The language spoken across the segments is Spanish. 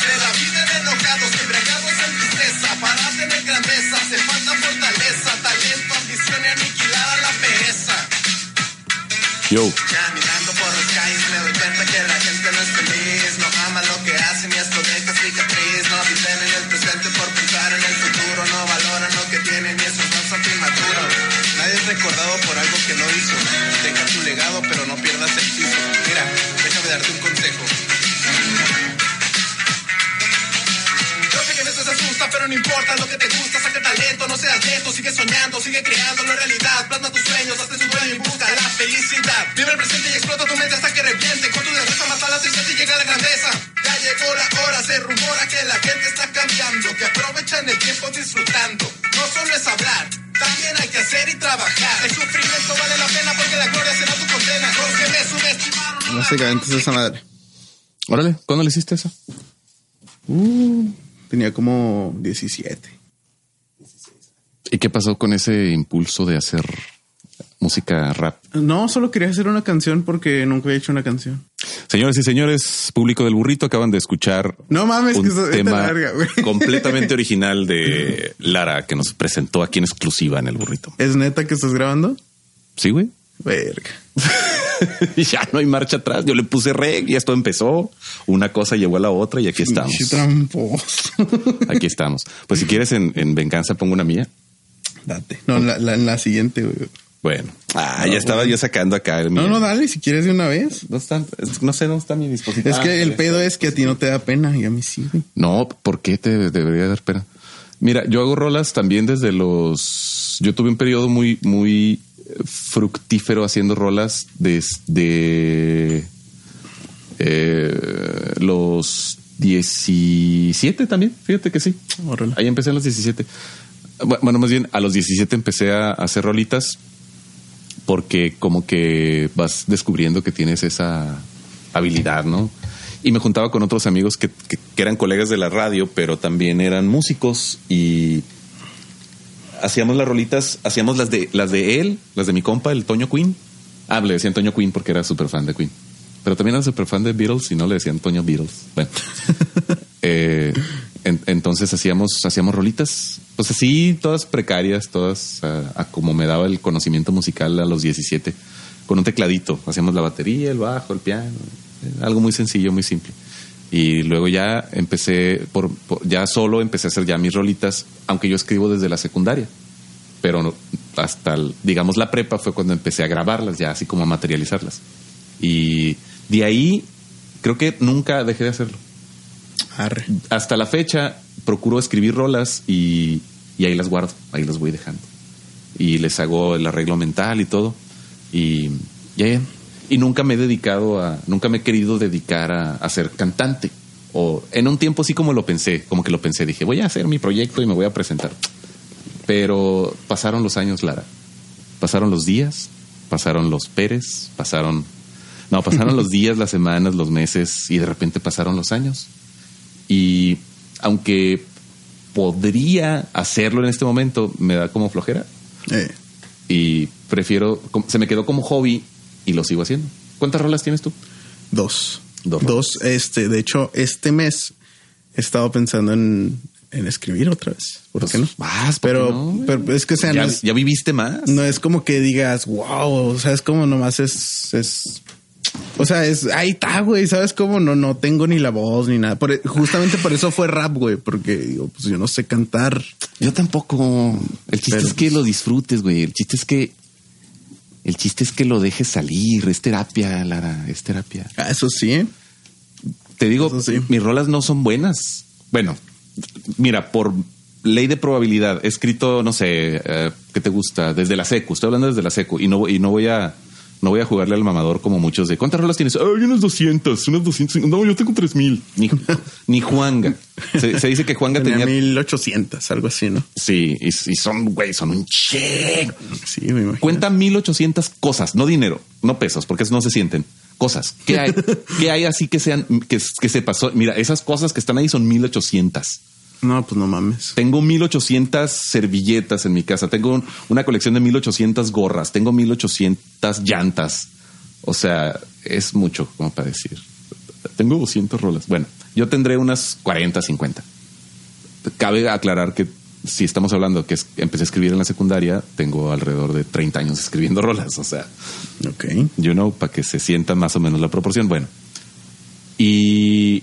De la vida de enojados, embriagados en tristeza, para tener grandeza, hace falta fortaleza, talento, ambición y aniquilar a la pereza. Yo. Seas lento, sigue soñando, sigue creando la realidad, plasma tus sueños, hazte su dueño y busca la felicidad. Vive el presente y explota tu mente hasta que reviente, con tu destreza mata la tristeza y llega la grandeza. Ya llegó la hora, se rumora que la gente está cambiando, que aprovechan el tiempo disfrutando. No solo es hablar, también hay que hacer y trabajar. El sufrimiento vale la pena porque la gloria será tu condena. Los que me subestimaron. Básicamente es esa madre. Órale, ¿cuándo le hiciste eso? Uh, tenía como 17. ¿Y qué pasó con ese impulso de hacer música rap? No, solo quería hacer una canción porque nunca había hecho una canción. Señores y señores, público del burrito, acaban de escuchar No mames, un que eso tema larga, completamente original de Lara que nos presentó aquí en exclusiva en el burrito. ¿Es neta que estás grabando? ¿Sí, güey? Verga. Ya no hay marcha atrás. Yo le puse reg y esto empezó. Una cosa llevó a la otra y aquí estamos. Aquí estamos. Pues si quieres en, en venganza pongo una mía. Date. No, la, la, en la siguiente, güey. Bueno, ah, ya estaba yo sacando acá. el No, no, dale, si quieres de una vez. No, está- es- no sé dónde está mi dispositivo. Es que Ah, el pedo es que a ti no te da pena y a mí sí, güey. No, ¿por qué te debería dar pena? Mira, yo hago rolas también desde los. Yo tuve un periodo muy, muy fructífero haciendo rolas desde eh, los 17 también. Fíjate que sí. Órale. Ahí empecé a los 17. Bu- Bueno, más bien a los 17 empecé a hacer rolitas porque como que vas descubriendo que tienes esa habilidad, ¿no? Y me juntaba con otros amigos que, que- eran colegas de la radio, pero también eran músicos y hacíamos las rolitas, hacíamos las de las de él, las de mi compa, el Toño Queen. Ah, le decían Toño Queen porque era súper fan de Queen. Pero también era súper fan de Beatles y no le decían Toño Beatles. Bueno. Eh, en- entonces hacíamos, hacíamos rolitas, pues así, todas precarias, todas a como me daba el conocimiento musical a los 17, con un tecladito. Hacíamos la batería, el bajo, el piano, eh, algo muy sencillo, muy simple. Y luego ya empecé, por, ya solo empecé a hacer ya mis rolitas, aunque yo escribo desde la secundaria. Pero hasta, digamos, la prepa fue cuando empecé a grabarlas, ya así como a materializarlas. Y de ahí creo que nunca dejé de hacerlo Arre. hasta la fecha procuro escribir rolas y, y ahí las guardo, ahí las voy dejando. Y les hago el arreglo mental y todo. Y, nunca me he dedicado a, nunca me he querido dedicar a, a ser cantante. O en un tiempo sí como lo pensé, como que lo pensé, dije, voy a hacer mi proyecto y me voy a presentar. Pero pasaron los años, Lara. Pasaron los días, pasaron los Pérez, pasaron... No, pasaron los días, las semanas, los meses y de repente pasaron los años. Y aunque podría hacerlo en este momento, me da como flojera Eh, y prefiero, se me quedó como hobby y lo sigo haciendo. ¿Cuántas rolas tienes tú? dos. Dos. Dos. Este, de hecho, este mes he estado pensando en, en escribir otra vez. ¿Por Pues, qué no? vas, ¿por qué pero, no, pero es que, o sea, ya, no es, ya viviste más. no es como que digas, wow, o sea, es como nomás es, es, o sea, es, ahí está, güey, ¿sabes cómo? No, no tengo ni la voz ni nada. Por- e, justamente por eso fue rap, güey, porque digo, pues yo no sé cantar. Yo tampoco. El chiste Pero- es que lo disfrutes, güey. El chiste es que. El chiste es que lo dejes salir. Es terapia, Lara. Es terapia. Ah, Eso sí, ¿eh? Te digo, sí. mis rolas no son buenas. Bueno, mira, por ley de probabilidad, he escrito, no sé, eh, ¿qué te gusta? Desde la secu. Estoy hablando desde la secu y no, y no voy a No voy a jugarle al mamador como muchos de ¿cuántas rolas tienes? Ay, unas 200, unas 200. No, yo tengo 3000. Ni, ni Juanga. Se, se dice que Juanga Tenía tenía. 1800, algo así, ¿no? Sí, y, y son, güey, son un che. Sí, me imagino. Cuenta 1800 cosas, no dinero, no pesos, porque no se sienten. Cosas. ¿Qué hay? ¿Qué hay así que sean, que, que se pasó? Mira, esas cosas que están ahí son 1800. No, pues no mames. Tengo 1800 servilletas en mi casa. Tengo un- una colección de 1800 gorras. Tengo 1800 llantas. O sea, es mucho como para decir. Tengo 200 rolas. Bueno, yo tendré unas 40, 50. Cabe aclarar que si estamos hablando que empecé a escribir en la secundaria, tengo alrededor de 30 años escribiendo rolas. O sea, Ok. you know, para que se sienta más o menos la proporción. Bueno, y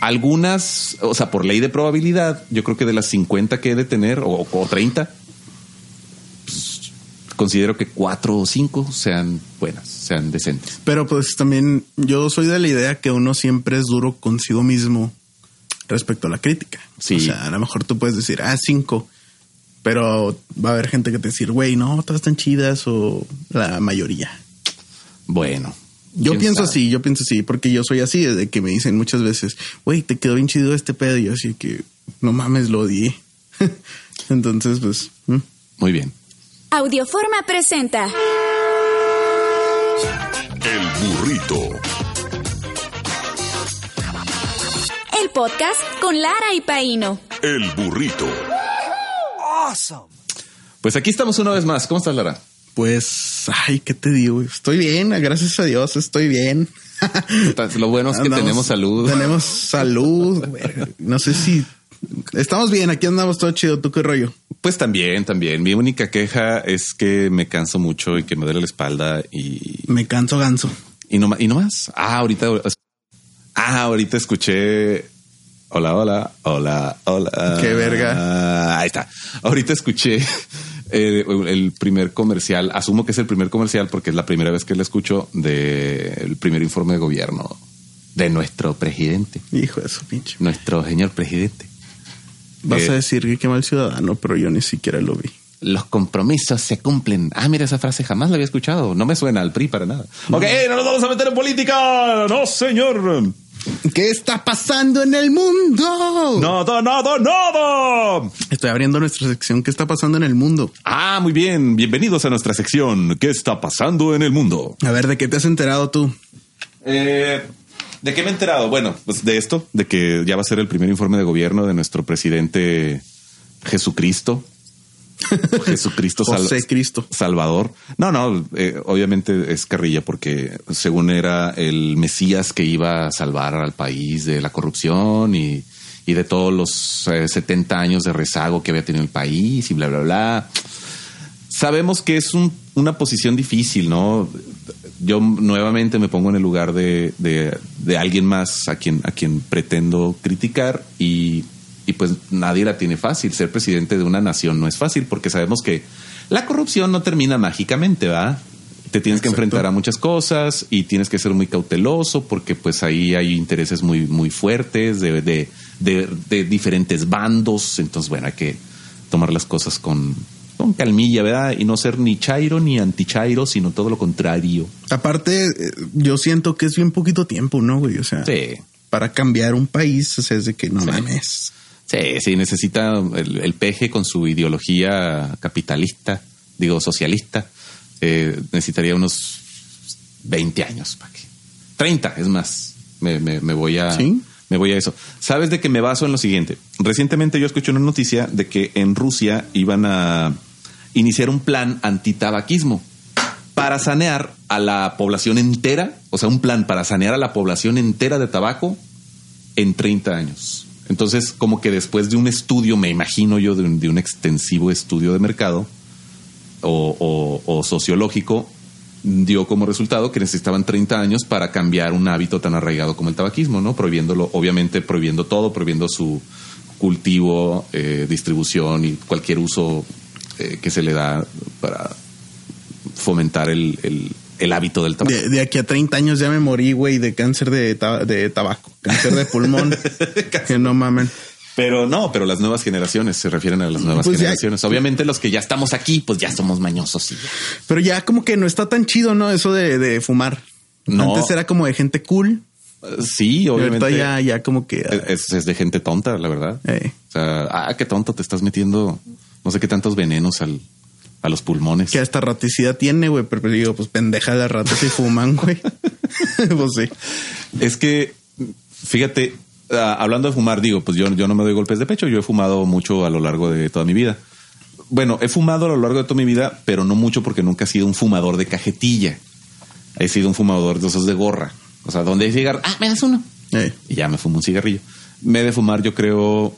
algunas, o sea, por ley de probabilidad, yo creo que de las 50 que he de tener, o, o 30, pues, considero que 4 o 5 sean buenas, sean decentes. Pero pues también yo soy de la idea que uno siempre es duro consigo mismo respecto a la crítica. Sí. O sea, a lo mejor tú puedes decir, ah, cinco. Pero va a haber gente que te decir, güey, no, todas están chidas o la mayoría. Bueno. Yo pienso sabe. así, yo pienso así, porque yo soy así, de que me dicen muchas veces, güey, te quedó bien chido este pedo. Y yo así que, no mames, lo odié. Entonces, pues, mm. Muy bien. Audioforma presenta El burrito. el podcast con Lara y Paino. El burrito. Pues aquí estamos una vez más. ¿Cómo estás, Lara? Pues, ay, ¿qué te digo? Estoy bien, gracias a Dios, estoy bien. Lo bueno es que Andamos- tenemos salud. Tenemos salud. No sé si estamos bien. Aquí andamos todo chido. ¿Tú qué rollo? Pues también, también. Mi única queja es que me canso mucho y que me duele la espalda y, Me canso ganso. y no y no más. Ah, ahorita. Ah, ahorita escuché. Hola, hola, hola, hola. Qué verga. Ah, ahí está. Ahorita escuché eh, el primer comercial. Asumo que es el primer comercial porque es la primera vez que lo escucho del primer informe de gobierno de nuestro presidente, Hijo de su pinche. nuestro señor presidente. Vas Eh, a decir que qué mal ciudadano, pero yo ni siquiera lo vi. Los compromisos se cumplen. Ah, mira, esa frase jamás la había escuchado. No me suena al PRI para nada. Ok, no nos vamos a meter en política. No, señor. ¿Qué está pasando en el mundo? Nada, nada, nada. Estoy abriendo nuestra sección. ¿Qué está pasando en el mundo? Ah, muy bien. Bienvenidos a nuestra sección. ¿Qué está pasando en el mundo? A ver, ¿de qué te has enterado tú? Eh, ¿De qué me he enterado? Bueno, pues de esto, de que ya va a ser el primer informe de gobierno de nuestro presidente Jesucristo. Jesucristo Sal- José Cristo. Salvador. No, no, eh, obviamente es carrilla porque según era el Mesías que iba a salvar al país de la corrupción y, y de todos los eh, 70 años de rezago que había tenido el país y bla, bla, bla. Sabemos que es un- una posición difícil, ¿no? Yo nuevamente me pongo en el lugar de, de- de alguien más a quien, a quien pretendo criticar y, y pues nadie la tiene fácil. Ser presidente de una nación no es fácil porque sabemos que la corrupción no termina mágicamente, ¿va? Te tienes que enfrentar a muchas cosas y tienes que ser muy cauteloso porque pues ahí hay intereses muy, muy fuertes de, de, de- de diferentes bandos. Entonces, bueno, hay que tomar las cosas con, con calmilla, ¿verdad? Y no ser ni chairo ni anti-chairo, sino todo lo contrario. Aparte, eh, yo siento que es bien poquito tiempo, ¿no, güey? O sea, Sí. para cambiar un país, o sea, es de que no mames. Sí, sí, necesita el, el peje con su ideología capitalista, digo, socialista, eh, necesitaría unos 20 años para que. 30, es más. Me, me- me voy a. ¿Sí? Me voy a eso. ¿Sabes de que me baso en lo siguiente? Recientemente yo escuché una noticia de que en Rusia iban a iniciar un plan antitabaquismo para sanear a la población entera, o sea, un plan para sanear a la población entera de tabaco en 30 años. Entonces, como que después de un estudio, me imagino yo, de un, de un extensivo estudio de mercado o, sociológico, dio como resultado que necesitaban 30 años para cambiar un hábito tan arraigado como el tabaquismo, ¿no? Prohibiéndolo, obviamente prohibiendo todo, prohibiendo su cultivo, eh, distribución y cualquier uso eh, que se le da para fomentar el- el hábito del tabaco. De, de aquí a 30 años ya me morí, güey, de cáncer de, ta- de tabaco, cáncer de pulmón. que no mamen. Pero no, pero las nuevas generaciones se refieren a las nuevas Pues ya- generaciones. Obviamente los que ya estamos aquí, pues ya somos mañosos. y ya. Pero ya como que no está tan chido, ¿no? Eso de, de fumar. No. Antes era como de gente cool. Eh, Sí, obviamente. ya, ya como que. Es, es de gente tonta, la verdad. eh, O sea, ah, qué tonto te estás metiendo, no sé qué tantos venenos al, a los pulmones. que hasta raticidad tiene, güey. Pero digo, pues pendeja las ratas y fuman, güey. pues sí. Es que, fíjate, ah, hablando de fumar, digo, pues yo, yo no me doy golpes de pecho, yo he fumado mucho a lo largo de toda mi vida. Bueno, he fumado a lo largo de toda mi vida, pero no mucho porque nunca he sido un fumador de cajetilla. He sido un fumador de esos de gorra. O sea, donde hay cigarro, ah, me das uno. Eh, Y ya me fumo un cigarrillo. Me he de fumar, yo creo,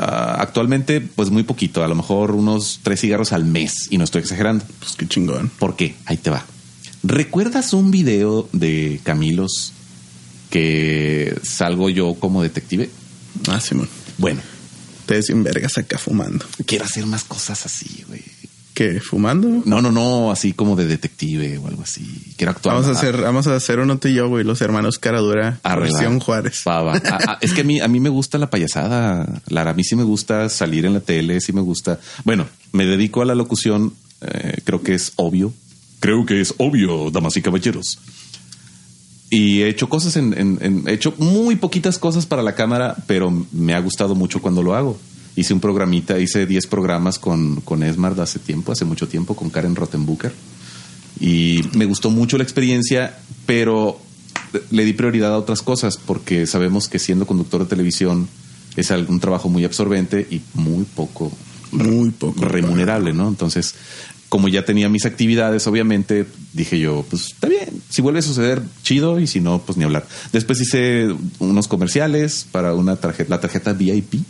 ah, actualmente, pues muy poquito, a lo mejor unos tres cigarros al mes, y no estoy exagerando. pues qué chingón. ¿Por qué? Ahí te va. ¿Recuerdas un video de Camilos que salgo yo como detective? Ah, Simón. Bueno, Ustedes sin vergas acá fumando. quiero hacer más cosas así, güey. ¿Fumando? No, no, no, así como de detective o algo así. Quiero actuar. Vamos a hacer, vamos a hacer uno tú y yo, güey, los hermanos Caradura, versión. Juárez. Va, va. Ah, ah, es que a mí, a mí me gusta la payasada, Lara. A mí sí me gusta salir en la tele, sí me gusta. Bueno, me dedico a la locución, eh, creo que es obvio. Creo que es obvio, damas y caballeros. Y he hecho cosas en, en- en- he hecho muy poquitas cosas para la cámara, pero me ha gustado mucho cuando lo hago. Hice un programita, hice 10 programas con, con Esmard hace tiempo, hace mucho tiempo, con Karen Rottenbucker. Y me gustó mucho la experiencia, pero le di prioridad a otras cosas porque sabemos que siendo conductor de televisión es un trabajo muy absorbente y muy poco Muy poco. remunerable, ¿no? Entonces, como ya tenía mis actividades, obviamente dije yo, pues está bien, si vuelve a suceder, chido, y si no, pues ni hablar. Después hice unos comerciales para una tarjeta, la tarjeta VIP.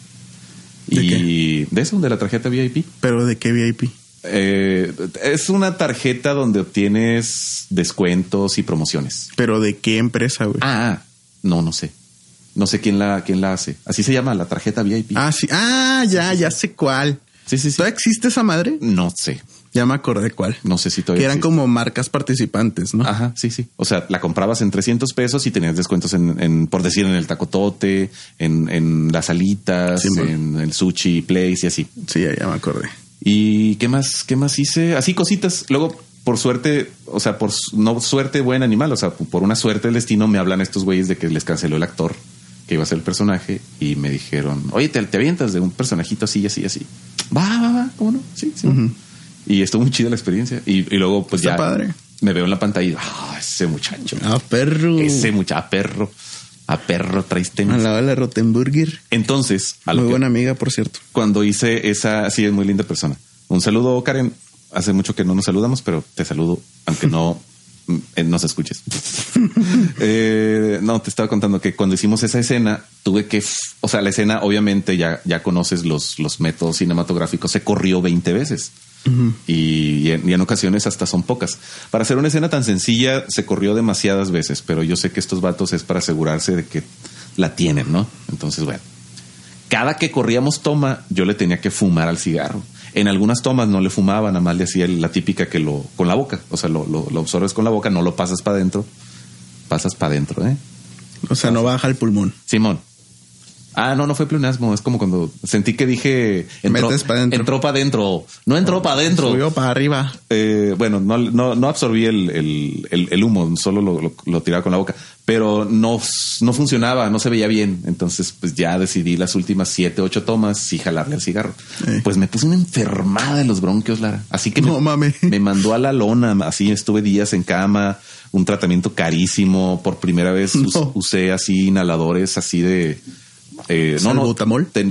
¿De y de eso, de la tarjeta VIP. Pero de qué VIP? Eh, es una tarjeta donde obtienes descuentos y promociones. Pero de qué empresa, güey. Ah, ah, no, no sé. No sé quién la, quién la hace. Así se llama la tarjeta VIP. Ah, sí. Ah, ya, ya sé cuál. sí, sí, sí. ¿Todavía existe esa madre? No sé. Ya me acordé cuál. No sé si todavía Que eran existe. como marcas participantes, ¿no? Ajá, sí, sí. O sea, la comprabas en 300 pesos y tenías descuentos en, en por decir, en el tacotote, en, en las alitas, Sí, en el sushi place y así. Sí, ya, me acordé. ¿Y qué más, qué más hice? Así cositas. Luego, por suerte, o sea, por no suerte buen animal, o sea, por una suerte del destino me hablan estos güeyes de que les canceló el actor que iba a ser el personaje y me dijeron, oye, te, te avientas de un personajito así, así, así. Va, va, va, ¿cómo no? Sí, sí. Y estuvo muy chida la experiencia. Y, y luego, pues Está ya padre. me veo en la pantalla y, ah, ese muchacho. Ah, perro. Ese muchacho, a perro, a perro traes lado de la Rottenburger. Entonces, a lo Muy que- buena amiga, por cierto. cuando hice esa, sí, es muy linda persona. Un saludo, Karen. Hace mucho que no nos saludamos, pero te saludo, aunque no mm, eh, nos escuches. Eh, no, te estaba contando que cuando hicimos esa escena, tuve que, o sea, la escena, obviamente ya, ya conoces los, los métodos cinematográficos, se corrió 20 veces. Y, y en, y en ocasiones hasta son pocas. Para hacer una escena tan sencilla, se corrió demasiadas veces, pero yo sé que estos vatos es para asegurarse de que la tienen, ¿no? Entonces, bueno cada que corríamos toma, yo le tenía que fumar al cigarro. En algunas tomas no le fumaba, nada más le hacía la típica que lo con la boca, o sea, lo, lo, lo absorbes con la boca, no lo pasas para adentro, pasas para adentro, ¿eh? O sea, no baja el pulmón. Simón. Ah, no, no fue pleonasmo, es como cuando sentí que dije entró, Metes pa' dentro. entró para adentro, no entró para adentro. Subió para arriba. Eh, bueno, no, no, no absorbí el, el, el- el humo, solo lo, lo- lo tiraba con la boca, pero no, no funcionaba, no se veía bien. Entonces, pues ya decidí las últimas siete, ocho tomas sí jalarle al cigarro. Eh. Pues me puse una enfermada de los bronquios, Lara. Así que No me, me mandó a la lona. Así estuve días en cama, un tratamiento carísimo. Por primera vez No. usé así inhaladores, así de. Eh, no, no,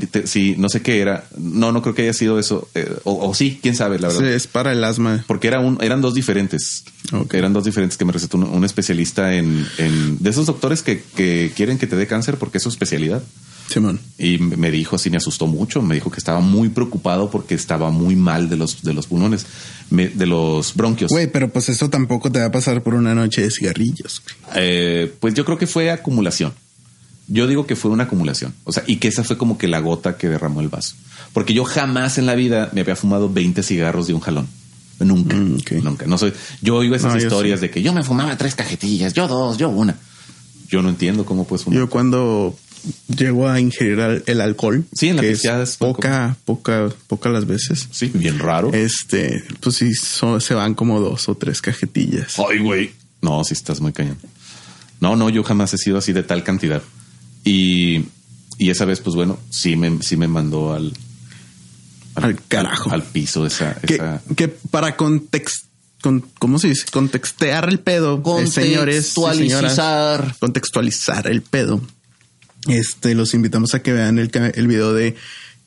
te- sí, no sé qué era. No, no creo que haya sido eso. Eh, o, o sí, quién sabe, la verdad. Sí, es para el asma. Porque era un, eran dos diferentes. Eran dos diferentes que me recetó un, un especialista en, en- de esos doctores que, que quieren que te dé cáncer porque es su especialidad. Simón. Y me dijo así, me asustó mucho. Me dijo que estaba muy preocupado porque estaba muy mal de los, de los pulmones, me- de los bronquios. Güey, pero pues eso tampoco te va a pasar por una noche de cigarrillos. Eh, pues yo creo que fue acumulación. Yo digo que fue una acumulación. O sea, y que esa fue como que la gota que derramó el vaso. Porque yo jamás en la vida me había fumado 20 cigarros de un jalón. Nunca. Mm. Nunca. No soy. Yo oigo esas No, historias sí. de que yo me fumaba tres cajetillas, yo dos, yo una. Yo no entiendo cómo puedes fumar. Yo cuando llego a ingerir el alcohol. Sí, en la que pisteada es es poco. poca, poca, poca las veces. Sí, bien raro. Este, pues sí, so- se van como dos o tres cajetillas. Ay, güey. No, sí estás muy cañón. No, no, yo jamás he sido así de tal cantidad. Y, y esa vez, pues bueno, sí me, sí me mandó al, Al carajo. Al, piso esa, que, esa. que para context, con, ¿cómo se dice? Contextear el pedo, eh, señores, y señoras, contextualizar el pedo. Este, los invitamos a que vean el, el video de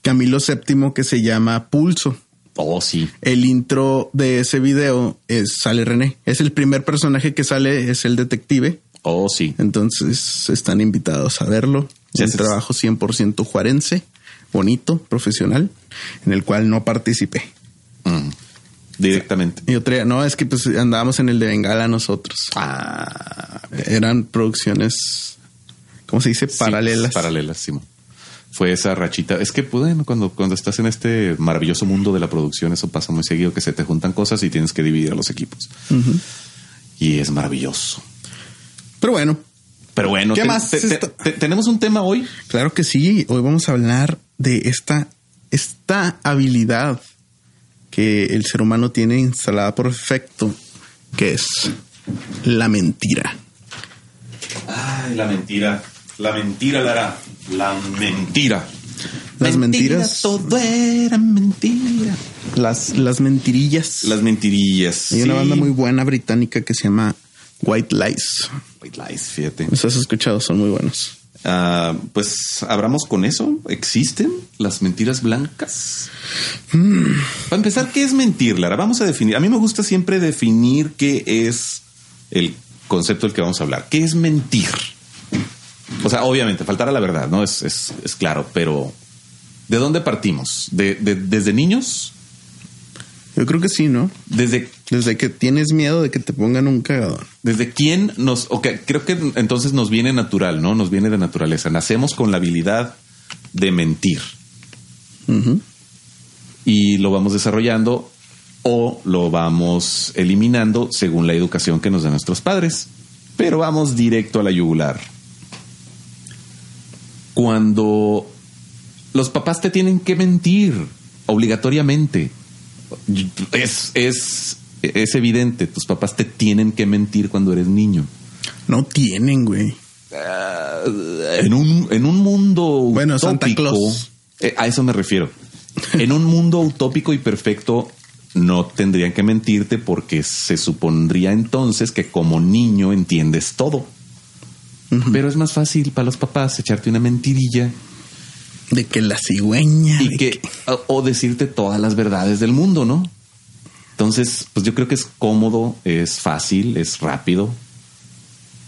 Camilo VII que se llama Pulso. Oh, sí. El intro de ese video es sale René. Es el primer personaje que sale, es el detective. Oh, sí. Entonces están invitados a verlo. Sí, un sí, sí. trabajo 100% juarense, bonito, profesional, en el cual no participé. Mm. Directamente. Y otra, no, es que pues andábamos en el de Bengala nosotros. Ah, Eran producciones, ¿cómo se dice? sí, Paralelas. paralelas, Simón. Fue esa rachita. Es que, bueno, cuando, cuando estás en este maravilloso mundo de la producción, eso pasa muy seguido, que se te juntan cosas y tienes que dividir a los equipos. Y es maravilloso. Pero bueno, Pero bueno, ¿Qué te- más te- te- tenemos un tema hoy. claro que sí. Hoy vamos a hablar de esta, esta habilidad que el ser humano tiene instalada por defecto, que es la mentira. Ay, la mentira. La mentira, Lara. La mentira. Las Mentira, mentiras. Todo era mentira. Las, las mentirillas. Las mentirillas. Hay una banda muy buena británica que se llama White Lies. White lies, fíjate. Los has escuchado, son muy buenos. Ah, pues abramos con eso. ¿Existen las mentiras blancas? Para empezar, ¿qué es mentir, Lara? Vamos a definir. A mí me gusta siempre definir qué es el concepto del que vamos a hablar. ¿Qué es mentir? O sea, obviamente, faltar a la verdad, ¿no? Es, es, es claro, pero ¿de dónde partimos? ¿De, de- desde niños? Yo creo que sí, ¿no? ¿Desde, Desde que tienes miedo de que te pongan un cagadón. desde quién nos... Ok, creo que entonces nos viene natural, ¿no? Nos viene de naturaleza. Nacemos con la habilidad de mentir. Y lo vamos desarrollando o lo vamos eliminando según la educación que nos dan nuestros padres. Pero vamos directo a la yugular. Cuando los papás te tienen que mentir obligatoriamente, es, es, es evidente, tus papás te tienen que mentir cuando eres niño. No tienen, güey. En un, en un mundo Bueno, Santa utópico, Claus. eh, a eso me refiero. En un mundo utópico y perfecto, no tendrían que mentirte porque se supondría entonces que como niño entiendes todo. Pero es más fácil para los papás echarte una mentirilla De que la cigüeña. y de que o, o decirte todas las verdades del mundo, ¿no? Entonces, pues yo creo que es cómodo, es fácil, es rápido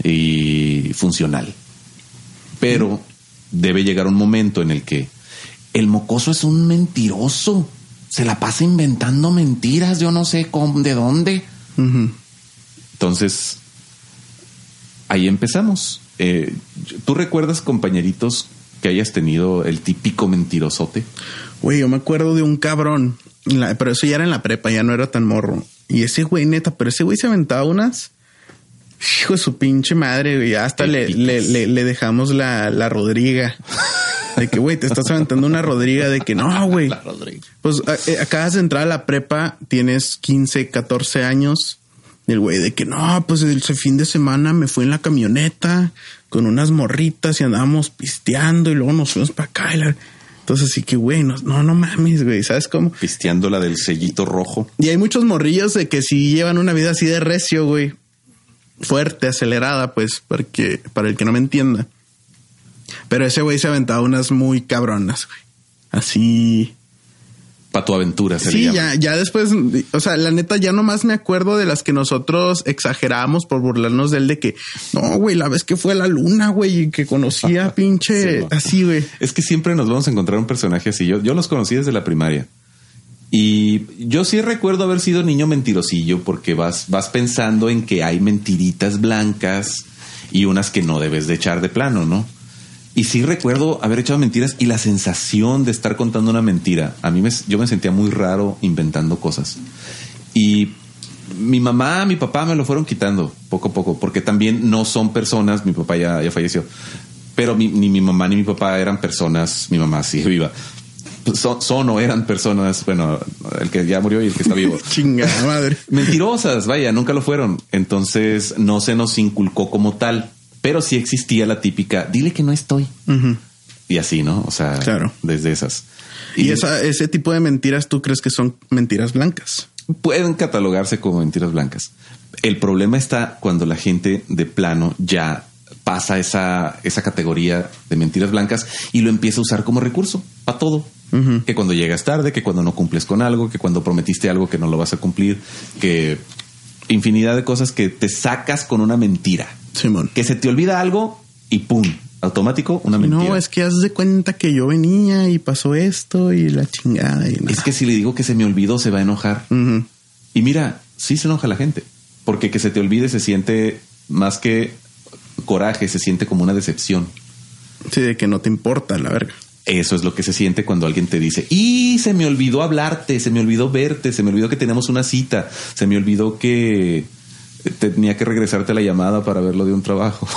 y funcional. Pero debe llegar un momento en el que el mocoso es un mentiroso. Se la pasa inventando mentiras, yo no sé cómo, de dónde. Entonces, ahí empezamos. Eh, ¿Tú recuerdas, compañeritos, que hayas tenido el típico mentirosote? Güey, yo me acuerdo de un cabrón. la- pero eso ya era en la prepa, ya no era tan morro. Y ese güey, neta, pero ese güey se aventaba unas. Hijo de su pinche madre, güey. Hasta le, le, le, le dejamos la, la Rodriga. De que, güey, te estás aventando una Rodriga de que no, güey. Pues a- eh, acabas de entrar a la prepa, tienes 15, 14 años. El güey de que no, pues el fin de semana me fui en la camioneta con unas morritas y andábamos pisteando y luego nos fuimos para acá. y la- Entonces sí que, güey, no, no, no mames, güey, ¿sabes cómo? Pisteando la del sellito rojo. Y hay muchos morrillos de que sí llevan una vida así de recio, güey. Fuerte, acelerada, pues, porque, para el que no me entienda. Pero ese güey se aventaba unas muy cabronas, güey. Así. Pa' tu aventura se le Sí, llama. ya, ya después, o sea, la neta, ya nomás me acuerdo de las que nosotros exagerábamos por burlarnos de él de que, no, güey, la vez que fue a la luna, güey, y que conocía pinche, Sí, así, güey. Es que siempre nos vamos a encontrar un personaje así. Yo, yo los conocí desde la primaria. Y yo sí recuerdo haber sido niño mentirosillo porque vas, vas pensando en que hay mentiritas blancas y unas que no debes de echar de plano, ¿no? Y sí recuerdo haber echado mentiras y la sensación de estar contando una mentira. A mí me, yo me sentía muy raro inventando cosas. Y mi mamá, mi papá me lo fueron quitando poco a poco, porque también no son personas, mi papá ya, ya falleció, Pero mi- ni mi mamá ni mi papá eran personas, mi mamá sigue viva. Son, son o eran personas, bueno, el que ya murió y el que está vivo. Chingada madre. Mentirosas, vaya, nunca lo fueron. Entonces no se nos inculcó como tal, pero sí existía la típica, dile que no estoy. Y así, ¿no? O sea, Claro. desde esas. Y esa, ese tipo de mentiras, ¿tú crees que son mentiras blancas? pueden catalogarse como mentiras blancas. El problema está cuando la gente de plano ya pasa esa, esa categoría de mentiras blancas y lo empieza a usar como recurso para todo. Que cuando llegas tarde, que cuando no cumples con algo, que cuando prometiste algo que no lo vas a cumplir, que infinidad de cosas que te sacas con una mentira. Simón. Que se te olvida algo y pum, automático una mentira. No, es que haz de cuenta que yo venía y pasó esto y la chingada. Y nada. Es que si le digo que se me olvidó, se va a enojar. Y mira, sí se enoja la gente, porque que se te olvide se siente más que coraje, se siente como una decepción. Sí, de que no te importa la verga. Eso es lo que se siente cuando alguien te dice, y se me olvidó hablarte, se me olvidó verte, se me olvidó que tenemos una cita, se me olvidó que tenía que regresarte la llamada para verlo de un trabajo.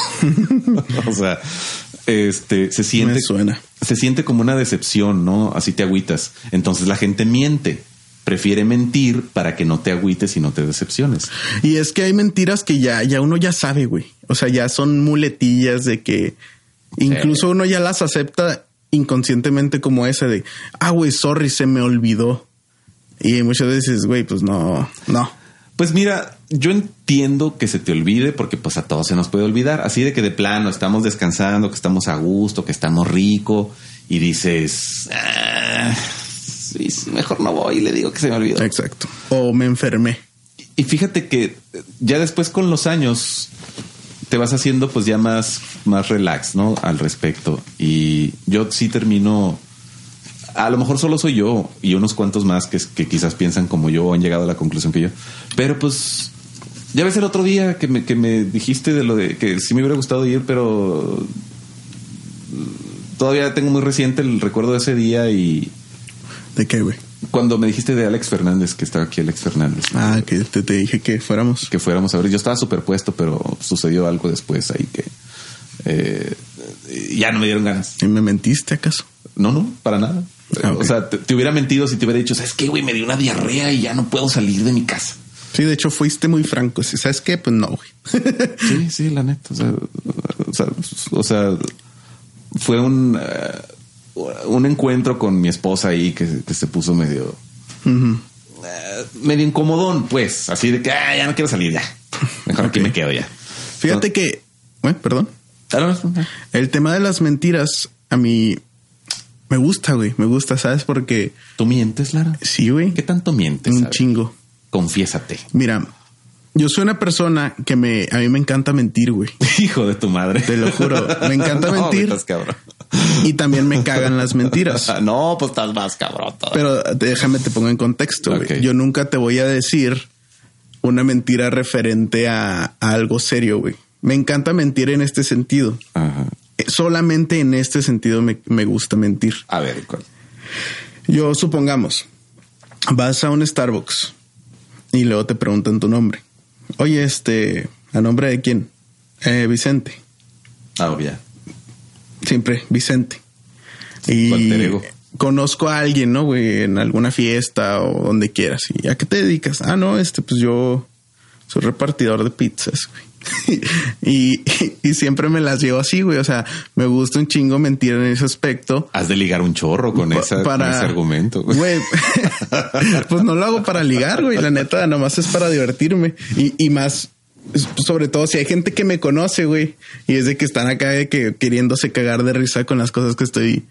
o sea, este se siente Me suena. se siente como una decepción, ¿no? Así te agüitas. Entonces la gente miente, prefiere mentir para que no te agüites y no te decepciones. Y es que hay mentiras que ya, ya uno ya sabe, güey. O sea, ya son muletillas de que incluso uno ya las acepta inconscientemente como ese de, ah, güey, sorry, se me olvidó. Y muchas veces, güey, pues no, no. Pues mira, yo entiendo que se te olvide porque pues a todos se nos puede olvidar. Así de que de plano estamos descansando, que estamos a gusto, que estamos rico y dices, "Ah, sí, mejor no voy y le digo que se me olvidó. Exacto. O me enfermé. Y fíjate que ya después con los años te vas haciendo pues ya más, más relax, ¿no? Al respecto. Y yo sí termino, a lo mejor solo soy yo y unos cuantos más que, que quizás piensan como yo o han llegado a la conclusión que yo. Pero pues ya ves el otro día que me, que me dijiste de lo de que sí me hubiera gustado ir, pero todavía tengo muy reciente el recuerdo de ese día y ¿De qué, güey? cuando me dijiste de Alex Fernández, que estaba aquí Alex Fernández. Ah, que te, te dije que fuéramos. que fuéramos a ver. Yo estaba superpuesto, pero sucedió algo después ahí que eh, ya no me dieron ganas. ¿Y me mentiste acaso? No, no, para nada. Ah. O sea, te, te hubiera mentido si te hubiera dicho, ¿sabes qué, güey? Me dio una diarrea y ya no puedo salir de mi casa. Sí, de hecho fuiste muy franco. Si ¿Sabes qué? Pues no, güey. Sí, sí, la neta. O sea, o sea, o sea, fue un, eh, un encuentro con mi esposa ahí que, que se puso medio, eh, medio incomodón, pues. Así de que ah, ya no quiero salir, ya. Mejor aquí me quedo ya. Fíjate que, bueno, perdón. Ah. El tema de las mentiras a mí me gusta, güey. Me gusta, ¿sabes? Porque ¿Tú mientes, Lara? sí, güey. ¿Qué tanto mientes? Un chingo. Confiésate. Mira, yo soy una persona que me, a mí me encanta mentir, güey. Hijo de tu madre. Te lo juro. Me encanta No, mentir. estás cabrón. Y también me cagan las mentiras. No, pues estás más cabrón. Pero déjame te pongo en contexto, güey. Yo nunca te voy a decir una mentira referente a, a algo serio, güey. Me encanta mentir en este sentido. Ajá. Solamente en este sentido me, me gusta mentir. A ver, ¿cuál? Yo supongamos, vas a un Starbucks y luego te preguntan tu nombre. Oye, este, ¿a nombre de quién? "Eh, Vicente. Ah, ya. Siempre, Vicente. Y ego. conozco a alguien, ¿no, güey? En alguna fiesta o donde quieras. ¿Y a qué te dedicas? Ah, no, este, pues yo soy repartidor de pizzas, güey. y, y siempre me las llevo así, güey. O sea, me gusta un chingo mentir en ese aspecto. Has de ligar un chorro con, esa, con ese argumento. Güey, pues no lo hago para ligar, güey. La neta, nomás es para divertirme. Y, y más, sobre todo si hay gente que me conoce, güey. Y es de que están acá de que queriéndose cagar de risa con las cosas que estoy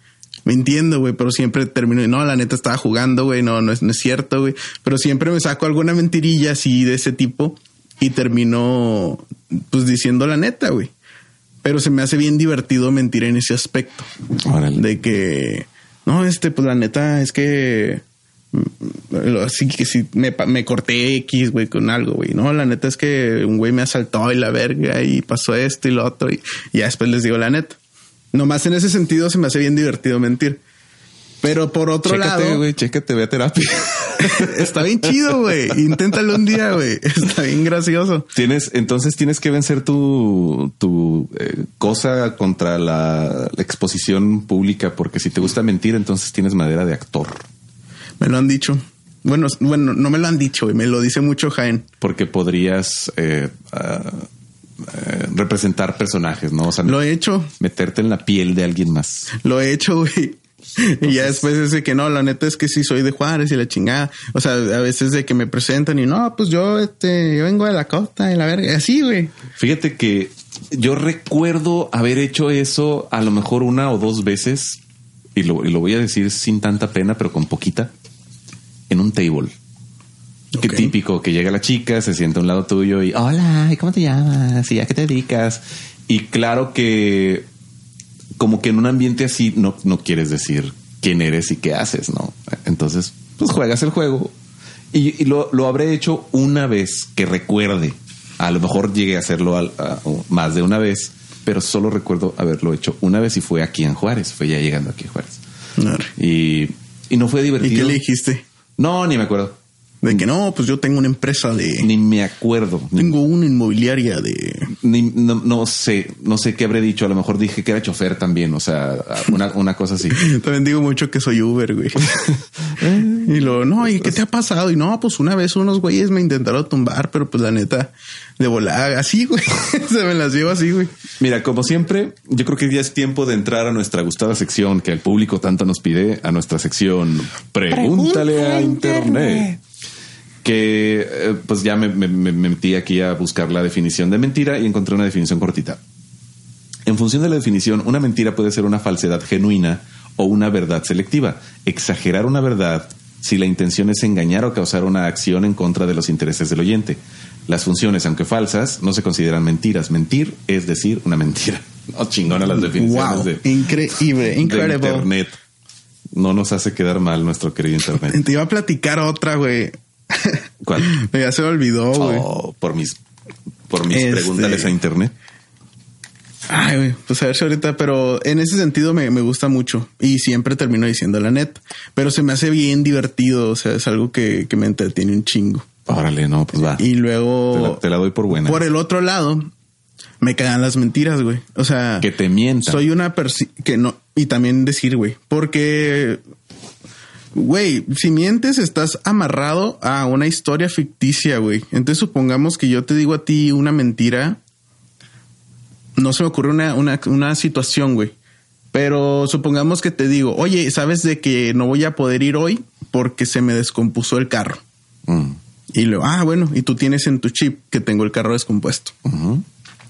mintiendo, güey. Pero siempre termino, y, no, la neta estaba jugando, güey. No, no es, no es cierto, güey. Pero siempre me saco alguna mentirilla así de ese tipo y termino, pues diciendo la neta, güey. Pero se me hace bien divertido mentir en ese aspecto Órale. de que no, este, pues la neta es que mm, así que si me, corté X, güey, con algo, güey. No, la neta es que un güey me asaltó y la verga y pasó esto y lo otro y, y ya después les digo la neta. Nomás en ese sentido se me hace bien divertido mentir. Pero por otro Chécate, lado, güey, chécate, ve a terapia. está bien chido, güey. Inténtalo un día, güey. Está bien gracioso. Tienes, entonces tienes que vencer tu, tu eh, cosa contra la, la exposición pública, porque si te gusta mentir, entonces tienes madera de actor. Me lo han dicho. Bueno, bueno, no me lo han dicho, güey. Me lo dice mucho Jaén. Porque podrías eh, ah, eh, representar personajes, ¿no? O sea, Lo he hecho. meterte en la piel de alguien más. Lo he hecho, güey. Y ya después es de que no, la neta es que sí soy de Juárez y la chingada. O sea, a veces de que me presentan y no, pues yo, este, yo vengo de la costa y la verga. Así, güey. Fíjate que yo recuerdo haber hecho eso a lo mejor una o dos veces, y lo, y lo voy a decir sin tanta pena, pero con poquita, en un table. Qué Ok. típico, que llega la chica, se sienta a un lado tuyo y, hola, ¿y cómo te llamas? ¿Y a qué te dedicas? Y claro que como que en un ambiente así no, no quieres decir quién eres y qué haces, ¿no? Entonces, pues juegas el juego. Y, y lo, lo habré hecho una vez que recuerde. A lo mejor llegué a hacerlo al- a- más de una vez, pero solo recuerdo haberlo hecho una vez y fue aquí en Juárez. Fue ya llegando aquí a Juárez. Y, y no fue ¿Y divertido. qué le dijiste? No, ni me acuerdo. De que no, pues yo tengo una empresa de. Ni me acuerdo. Tengo una inmobiliaria de. ni- no, no sé. No sé qué habré dicho. A lo mejor dije que era chofer también. O sea, una, una cosa así. También digo mucho que soy Uber, güey. y luego, no, ¿y qué te ha pasado? Y no, pues una vez unos güeyes me intentaron tumbar, pero pues la neta, de volada, así, güey. Se me las llevo así, güey. Mira, como siempre, yo creo que ya es tiempo de entrar a nuestra gustada sección que el público tanto nos pide, a nuestra sección Pregúntale a Internet. Que eh, pues ya me, me- me metí aquí a buscar la definición de mentira y encontré una definición cortita. En función de la definición, una mentira puede ser una falsedad genuina o una verdad selectiva. Exagerar una verdad si la intención es engañar o causar una acción en contra de los intereses del oyente. Las funciones, aunque falsas, no se consideran mentiras. Mentir es decir una mentira. No chingona las definiciones Wow. de, Increíble, de incredible. Internet. No nos hace quedar mal nuestro querido Internet. Te iba a platicar otra, güey. ¿Cuál? Ya se me olvidó, güey. Oh, por mis, por mis Este- pregúntales a Internet. Ay, güey, pues a ver si ahorita, pero en ese sentido me, me gusta mucho y siempre termino diciendo la net, pero se me hace bien divertido, o sea, es algo que, que me entretiene un chingo. Órale, no, pues va. Y luego, Te la, te la doy por buena. por el otro lado, me cagan las mentiras, güey. O sea, que te mientan. soy una persona que no, y también decir, güey, porque, güey, si mientes estás amarrado a una historia ficticia, güey. Entonces supongamos que yo te digo a ti una mentira, no se me ocurre una, una, una situación, güey. Pero supongamos que te digo, oye, ¿sabes de que no voy a poder ir hoy porque se me descompuso el carro? Mm. Y luego, ah, bueno, y tú tienes en tu chip que tengo el carro descompuesto.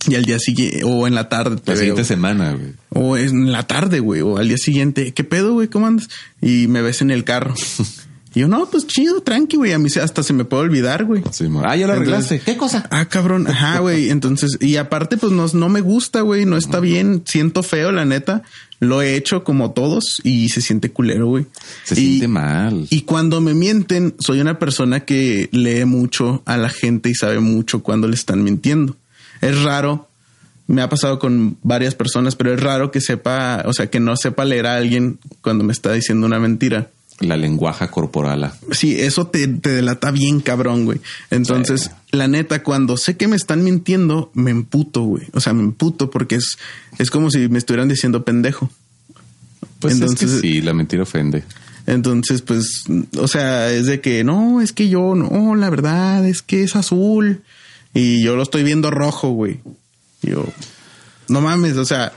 Y al día siguiente, o en la tarde te La veo. siguiente semana, güey. O en la tarde, güey, o al día siguiente, ¿qué pedo, güey? ¿Cómo andas? Y me ves en el carro. y yo, no, pues chido, tranqui, güey. A mí se- hasta se me puede olvidar, güey. Sí, ah, ya lo arreglaste. ¿Qué cosa? Ah, cabrón. Ajá, güey. Entonces, y aparte, pues no, no me gusta, güey. No está bien. Siento feo, la neta. Lo he hecho como todos y se siente culero, güey. Se Y- siente mal. Y cuando me mienten, soy una persona que lee mucho a la gente y sabe mucho cuando le están mintiendo. Es raro, me ha pasado con varias personas, pero es raro que sepa, o sea, que no sepa leer a alguien cuando me está diciendo una mentira. La lenguaja corporal. Sí, eso te, te delata bien cabrón, güey. Entonces, Sí. la neta, cuando sé que me están mintiendo, me emputo, güey. O sea, me emputo porque es, es como si me estuvieran diciendo pendejo. Pues Entonces- es que sí, la mentira ofende. Entonces, pues, o sea, es de que no, es que yo no, la verdad es que es azul y yo lo estoy viendo rojo, güey. Yo, no mames, o sea,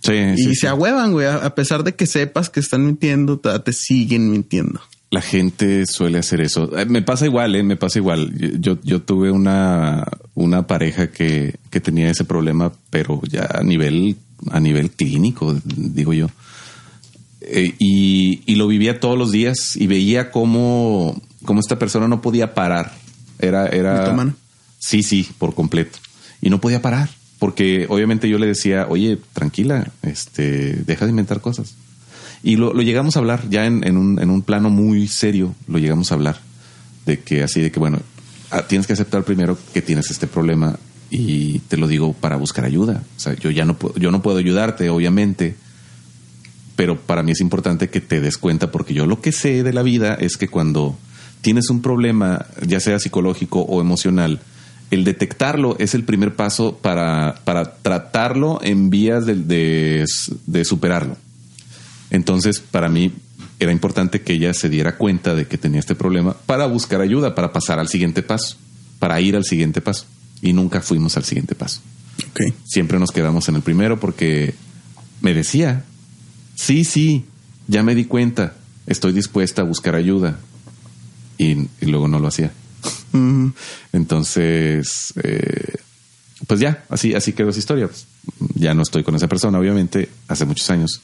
Sí, y sí, se sí. ahuevan, güey, a pesar de que sepas que están mintiendo, te, siguen mintiendo. La gente suele hacer eso. Eh, Me pasa igual, ¿eh? Me pasa igual. Yo, yo tuve una, una pareja que, que tenía ese problema, pero ya a nivel, a nivel clínico, digo yo. Eh, y, y lo vivía todos los días y veía cómo, cómo esta persona no podía parar. Era, era. Sí, sí, por completo. Y no podía parar. Porque obviamente yo le decía, oye, tranquila, este, deja de inventar cosas. Y lo, lo llegamos a hablar ya en, en un, en un plano muy serio, lo llegamos a hablar. De que así, de que bueno, ah, tienes que aceptar primero que tienes este problema y te lo digo para buscar ayuda. O sea, yo ya no puedo, yo no puedo ayudarte, obviamente, pero para mí es importante que te des cuenta porque yo lo que sé de la vida es que cuando tienes un problema, ya sea psicológico o emocional, el detectarlo es el primer paso para, para tratarlo en vías de, de- de superarlo. Entonces, para mí era importante que ella se diera cuenta de que tenía este problema para buscar ayuda, para pasar al siguiente paso, para ir al siguiente paso. Y nunca fuimos al siguiente paso. Ok. Siempre nos quedamos en el primero porque me decía, sí, sí, ya me di cuenta, estoy dispuesta a buscar ayuda. Y, y luego no lo hacía. Entonces, eh, pues ya, así, así quedó esa historia. Pues, ya no estoy con esa persona, obviamente, hace muchos años.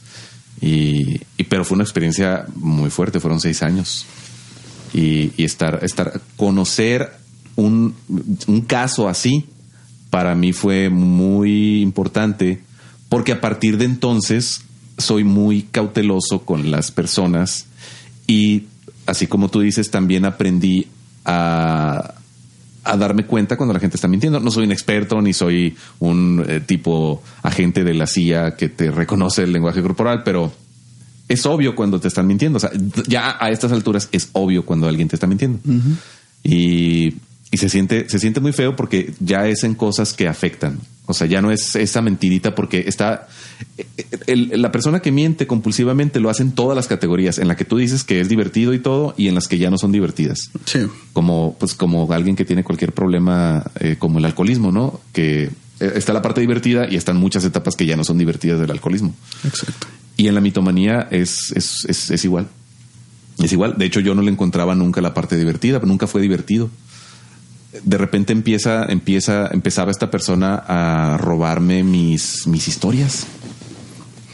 Y, y- pero fue una experiencia muy fuerte, fueron seis años. Y, y estar, estar, conocer un, un caso así, para mí fue muy importante, porque a partir de entonces soy muy cauteloso con las personas y así como tú dices, también aprendí a, a darme cuenta cuando la gente está mintiendo. No soy un experto ni soy un eh, tipo agente de la CIA que te reconoce el lenguaje corporal, pero es obvio cuando te están mintiendo. O sea, ya a estas alturas es obvio cuando alguien te está mintiendo. Y, y se siente, se siente muy feo porque ya es en cosas que afectan. O sea, ya no es esa mentirita porque está el- la persona que miente compulsivamente lo hace en todas las categorías, en la que tú dices que es divertido y todo, y en las que ya no son divertidas Sí. como pues como alguien que tiene cualquier problema eh, como el alcoholismo, ¿no? Que eh, está la parte divertida y están muchas etapas que ya no son divertidas del alcoholismo. Exacto. Y en la mitomanía es, es, es, es igual. Es igual. De hecho, yo no le encontraba nunca la parte divertida, nunca fue divertido. De repente empieza, empieza, empezaba esta persona a robarme mis, mis historias,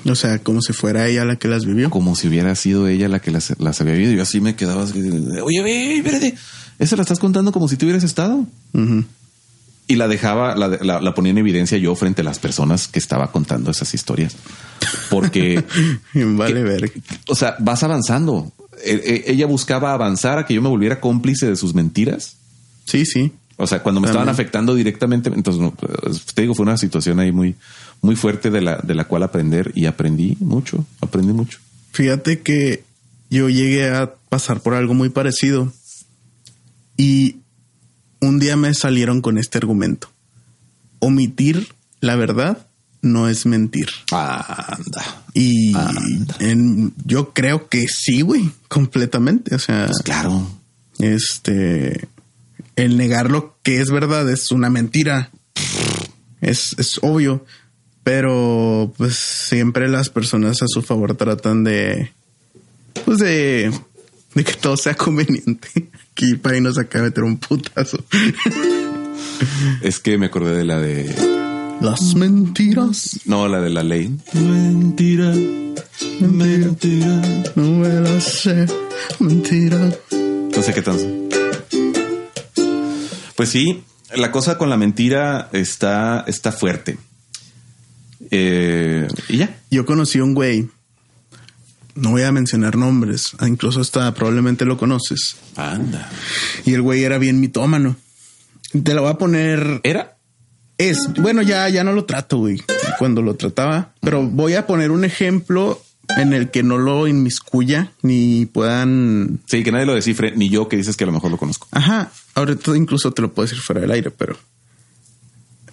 O sea, como si fuera ella la que las vivió. como si hubiera sido ella la que las, las había vivido. Yo así me quedaba así, oye, ve, espérate, eso la estás contando como si tú hubieras estado. Y la dejaba, la, la- la ponía en evidencia yo frente a las personas que estaba contando esas historias. Porque, Vale que- ver. o sea, vas avanzando. E- e- ella buscaba avanzar a que yo me volviera cómplice de sus mentiras. Sí, sí. O sea, cuando me estaban afectando directamente, entonces pues, te digo, fue una situación ahí muy, muy fuerte de la, de la cual aprender y aprendí mucho, aprendí mucho. Fíjate que yo llegué a pasar por algo muy parecido y un día me salieron con este argumento. Omitir la verdad no es mentir. Anda. Y Anda. en- yo creo que sí, güey, completamente. O sea, Pues claro. este, el negar lo que es verdad es una mentira. Es, es obvio, pero pues siempre las personas a su favor tratan de, pues de, de que todo sea conveniente. Aquí para irnos acá a meter un putazo. Es que me acordé de la de. Las mentiras, No, la de la ley. Mentira. Mentira. no me las sé, mentira. No sé qué tan. Pues sí, la cosa con la mentira está, está fuerte. Eh, y ya. Yo conocí a un güey, no voy a mencionar nombres, incluso hasta probablemente lo conoces. Anda. Y el güey era bien mitómano. Te lo voy a poner. ¿Era? Es, bueno, ya, ya no lo trato, güey, cuando lo trataba, pero voy a poner un ejemplo en el que no lo inmiscuya ni puedan. Sí, que nadie lo descifre, ni yo que dices que a lo mejor lo conozco. Ajá, ahorita incluso te lo puedo decir fuera del aire, pero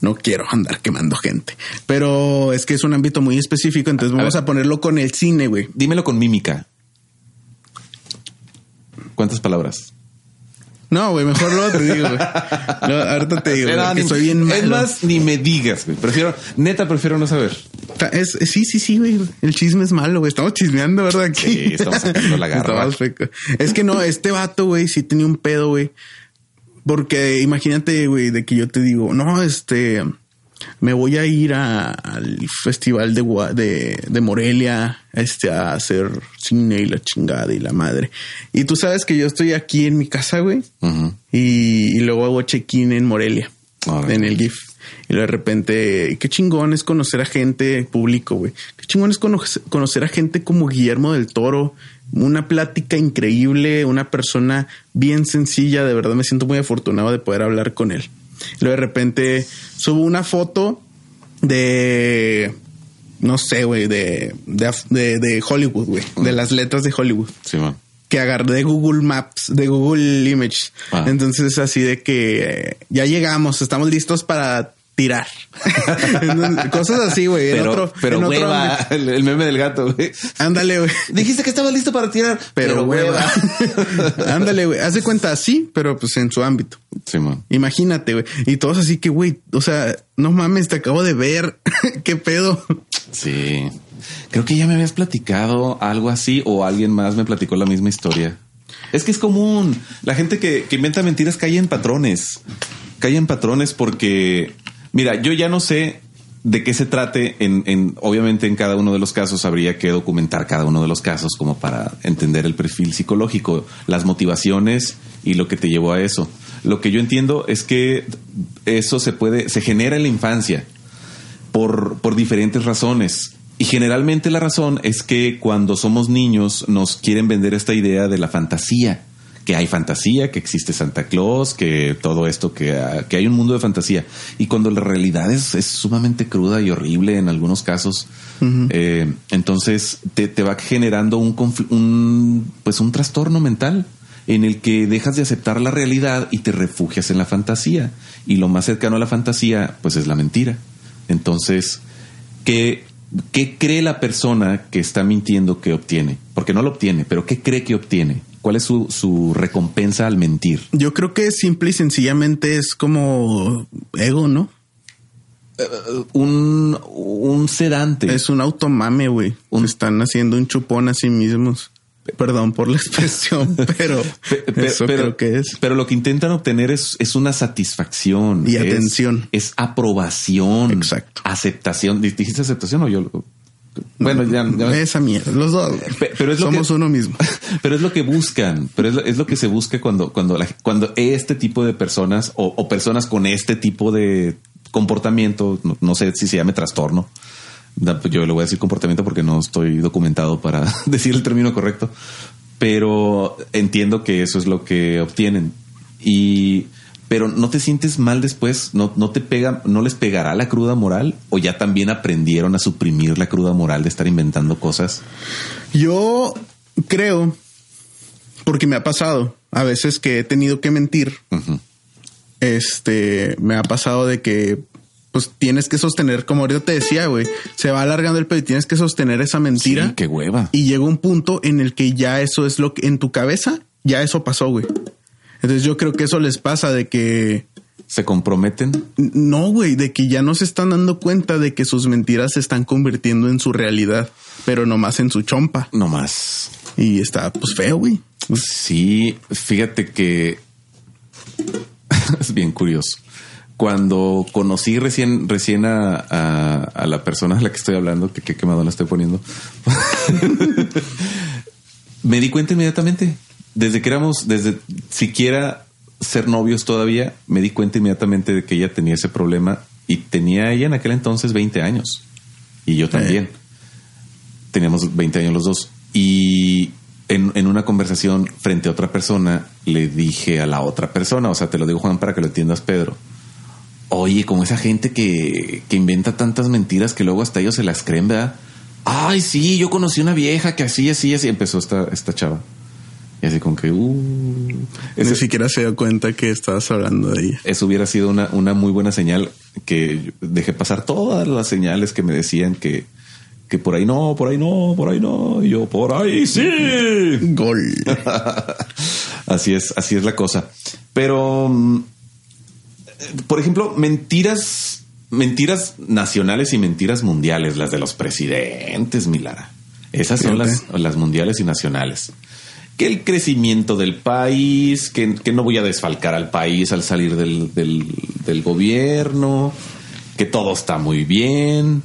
no quiero andar quemando gente. Pero es que es un ámbito muy específico, entonces A vamos a, ponerlo con el cine, güey. Dímelo con mímica. ¿Cuántas palabras? No, güey, mejor luego te digo, güey. No, ahorita te digo, que soy bien Es malo. más, ni me digas, güey. Prefiero, neta, prefiero no saber. Es, es- sí, sí, sí, güey. El chisme es malo, güey. Estamos chismeando, ¿verdad? Aquí. Sí, estamos sacando la garra. Es que no, este vato, güey, sí tenía un pedo, güey. Porque imagínate, güey, de que yo te digo, no, este, me voy a ir a- al festival de, de, de Morelia, este, a hacer cine y la chingada y la madre. Y tú sabes que yo estoy aquí en mi casa, güey, y, y luego hago check-in en Morelia, en el GIF. Y de repente, qué chingón es conocer a gente público, güey. Qué chingón es cono- conocer a gente como Guillermo del Toro. Una plática increíble, una persona bien sencilla. De verdad me siento muy afortunado de poder hablar con él. Luego de repente subo una foto de no sé, güey, de, de, de, de Hollywood, güey, de las letras de Hollywood. Sí, man. que agarré de Google Maps, de Google Image. Ah. Entonces, así de que eh, ya llegamos, estamos listos para tirar. Cosas así, güey. en Pero, otro- pero en otro hueva, ámbito. el, meme del gato, güey. Ándale, güey. Dijiste que estaba listo para tirar, Pero, hueva. Ándale, güey. Haz de cuenta así, pero pues en su ámbito. Sí, man. Imagínate, güey. Y todos así que, güey, o sea, no mames, te acabo de ver. ¿Qué pedo? Sí. Creo que ya me habías platicado algo así o alguien más me platicó la misma historia. Es que es común. La gente que, que inventa mentiras cae en patrones. Cae en patrones porque, mira, yo ya no sé de qué se trate. En, en, obviamente en cada uno de los casos habría que documentar cada uno de los casos como para entender el perfil psicológico, las motivaciones y lo que te llevó a eso. Lo que yo entiendo es que eso se puede, se genera en la infancia por, por diferentes razones. Y generalmente la razón es que cuando somos niños nos quieren vender esta idea de la fantasía, que hay fantasía, que existe Santa Claus, que todo esto, que, ah, que hay un mundo de fantasía. Y cuando la realidad es, es sumamente cruda y horrible en algunos casos, eh, entonces te, te va generando un, un, pues un trastorno mental en el que dejas de aceptar la realidad y te refugias en la fantasía. Y lo más cercano a la fantasía, pues es la mentira. Entonces, ¿qué, ¿qué cree la persona que está mintiendo que obtiene? Porque no lo obtiene, pero ¿qué cree que obtiene? ¿Cuál es su, su recompensa al mentir? Yo creo que simple y sencillamente es como ego, ¿no? Un, un sedante. Es un automame, güey. Un- Están haciendo un chupón a sí mismos. Perdón por la expresión, pero Pe- pe- eso pero, creo que es. pero lo que intentan obtener es, es una satisfacción. Y atención. Es, aprobación. Exacto. Aceptación. ¿Dij- ¿Dijiste aceptación o yo? Bueno, ya, ya- Esa mierda. Los dos. pero es lo Somos que- uno mismo. Pero es lo que buscan, pero es lo, es lo que se busca cuando, cuando, la- cuando este tipo de personas o, o personas con este tipo de comportamiento, no, no sé si se llame trastorno, pues yo le voy a decir comportamiento porque no estoy documentado para decir el término correcto, pero entiendo que eso es lo que obtienen. Y, pero no te sientes mal después, no, no te pega, no les pegará la cruda moral o ya también aprendieron a suprimir la cruda moral de estar inventando cosas. Yo creo, porque me ha pasado, a veces que he tenido que mentir, este, me ha pasado de que pues tienes que sostener, como ahorita te decía, güey, se va alargando el pedo y tienes que sostener esa mentira. Sí, qué hueva. Y llega un punto en el que ya eso es lo que en tu cabeza, ya eso pasó, güey. Entonces yo creo que eso les pasa de que se comprometen. no, güey, de que ya no se están dando cuenta de que sus mentiras se están convirtiendo en su realidad, pero nomás en su chompa. No más. Y está pues feo, güey. Sí, fíjate que es bien curioso. Cuando conocí recién, recién a, a- a la persona a la que estoy hablando, que qué quemado la estoy poniendo, me di cuenta inmediatamente. Desde que éramos, desde siquiera ser novios todavía, me di cuenta inmediatamente de que ella tenía ese problema y tenía ella en aquel entonces 20 años. Y yo también. Teníamos 20 años los dos. Y en, en una conversación frente a otra persona, le dije a la otra persona, o sea, te lo digo Juan para que lo entiendas, Pedro. Oye, como esa gente que, que inventa tantas mentiras que luego hasta ellos se las creen, ¿verdad? Ay, sí, yo conocí una vieja que así, así, así empezó esta, esta chava. Y así como que, uh, Ni siquiera se dio cuenta que estabas hablando de ella. eso hubiera sido una, una muy buena señal que dejé pasar todas las señales que me decían que, que por ahí no, por ahí no, por ahí no, y yo por ahí sí. Gol. así es, así es la cosa. Pero, mm, por ejemplo, mentiras, mentiras nacionales y mentiras mundiales, las de los presidentes, Milara. Esas son las, las mundiales y nacionales. Que el crecimiento del país, que, que no voy a desfalcar al país al salir del, del, del gobierno, que todo está muy bien.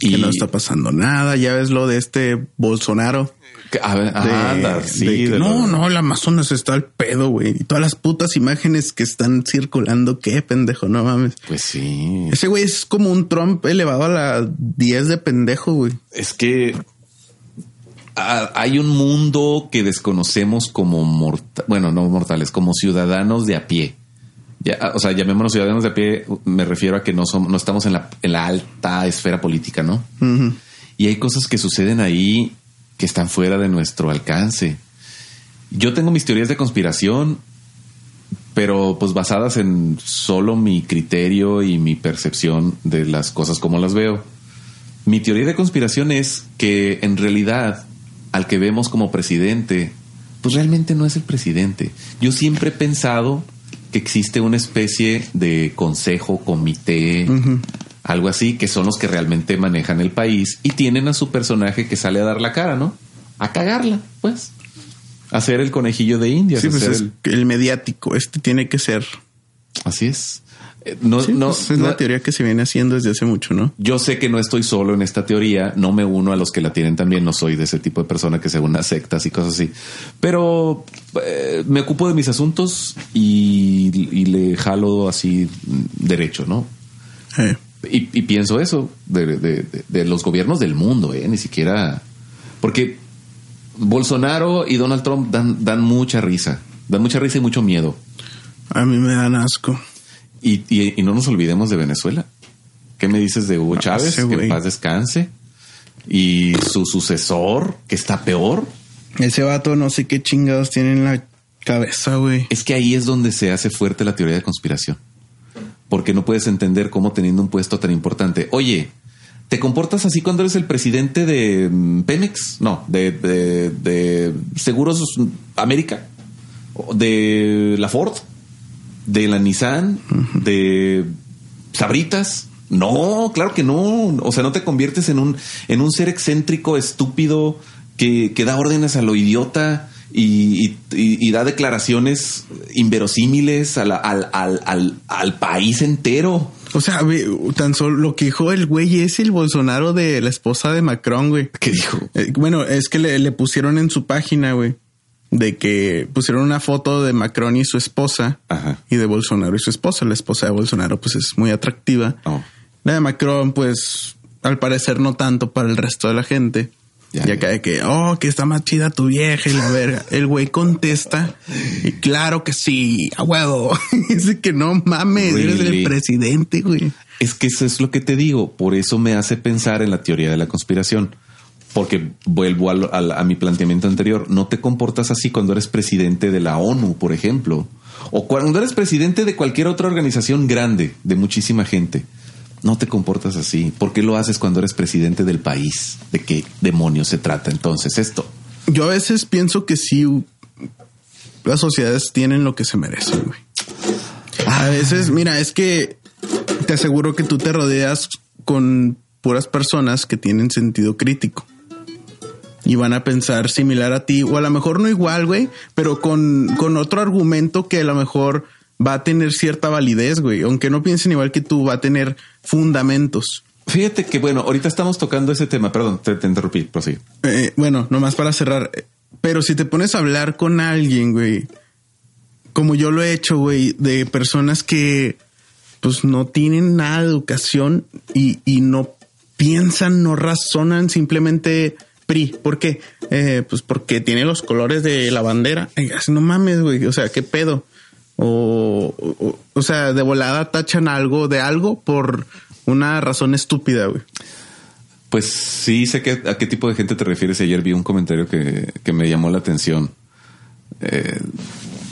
Que no está pasando nada. Ya ves lo de este Bolsonaro. que- a ver, De- anda, sí, de que, de no, no, el Amazonas está al pedo, güey. Y todas las putas imágenes que están circulando, qué pendejo, no mames. Pues sí. Ese güey es como un Trump elevado a la 10 de pendejo, güey. Es que ah, hay un mundo que desconocemos como morta- bueno, no mortales, como ciudadanos de a pie. Ya, o sea, llamémonos ciudadanos de a pie, me refiero a que no somos, no estamos en la, en la alta esfera política, ¿no? Y hay cosas que suceden ahí que están fuera de nuestro alcance. Yo tengo mis teorías de conspiración, pero pues basadas en solo mi criterio y mi percepción de las cosas como las veo. Mi teoría de conspiración es que en realidad al que vemos como presidente, pues realmente no es el presidente. Yo siempre he pensado que existe una especie de consejo, comité, algo así, que son los que realmente manejan el país y tienen a su personaje que sale a dar la cara, ¿no? A cagarla, pues. A ser el conejillo de Indias. Sí, pues es el- el mediático. Este tiene que ser. Así es. Eh, No, Sí, no, pues es no- la teoría que se viene haciendo desde hace mucho, ¿no? Yo sé que no estoy solo en esta teoría, no me uno a los que la tienen también, no soy de ese tipo de persona que se une a sectas y cosas así, pero eh, me ocupo de mis asuntos y, y le jalo así derecho, ¿no? Eh, Y, y pienso eso de, de- de- de los gobiernos del mundo, ¿eh? ni siquiera. Porque Bolsonaro y Donald Trump dan, dan mucha risa, dan mucha risa y mucho miedo. a mí me dan asco. Y, y- y no nos olvidemos de Venezuela. ¿Qué me dices de Hugo Chávez? ese que en paz descanse. Y su sucesor, que está peor. Ese vato no sé qué chingados tiene en la cabeza, güey. Es que ahí es donde se hace fuerte la teoría de conspiración. Porque no puedes entender cómo teniendo un puesto tan importante. Oye, ¿te comportas así cuando eres el presidente de mm, Pemex? No, de, de- de Seguros América. O De la Ford. De la Nissan. De Sabritas. No, claro que no. O sea, no te conviertes en un, en un ser excéntrico, estúpido, que, que da órdenes a lo idiota y, y- y- y da declaraciones inverosímiles al, al- al- al país entero. O sea, tan solo lo que dijo el güey es el Bolsonaro de la esposa de Macron, güey. ¿Qué dijo? Eh, bueno, es que le, le pusieron en su página, güey, de que pusieron una foto de Macron y su esposa Ajá. y de Bolsonaro y su esposa. La esposa de Bolsonaro, pues es muy atractiva. Oh. La de Macron, pues al parecer no tanto para el resto de la gente. Ya, y ya. acá de que, oh, que está más chida tu vieja y la verga. El güey contesta y claro que sí, a huevo. Dice que no mames, eres el presidente, güey. Es que eso es lo que te digo. Por eso me hace pensar en la teoría de la conspiración. Porque vuelvo al- al- a mi planteamiento anterior. No te comportas así cuando eres presidente de la ONU, por ejemplo. O cuando eres presidente de cualquier otra organización grande, de muchísima gente. No te comportas así. ¿Por qué lo haces cuando eres presidente del país? ¿De qué demonios se trata entonces esto? Yo a veces pienso que sí, las sociedades tienen lo que se merecen, güey. A veces, mira, es que te aseguro que tú te rodeas con puras personas que tienen sentido crítico. Y van a pensar similar a ti, o a lo mejor no igual, güey, pero con, con otro argumento que a lo mejor va a tener cierta validez, güey. Aunque no piensen igual que tú, va a tener fundamentos. Fíjate que, bueno, ahorita estamos tocando ese tema. Perdón, te, te interrumpí. Prosigue. Eh, bueno, nomás para cerrar. eh, Pero si te pones a hablar con alguien, güey, como yo lo he hecho, güey, de personas que pues no tienen nada de educación y, y no piensan, no razonan, simplemente PRI. ¿Por qué? Eh, pues porque tiene los colores de la bandera. Así, no mames, güey. O sea, ¿qué pedo? O, o, sea, de volada tachan algo de algo por una razón estúpida, güey. Pues sí, sé que, a qué tipo de gente te refieres. Ayer vi un comentario que, que me llamó la atención. Eh,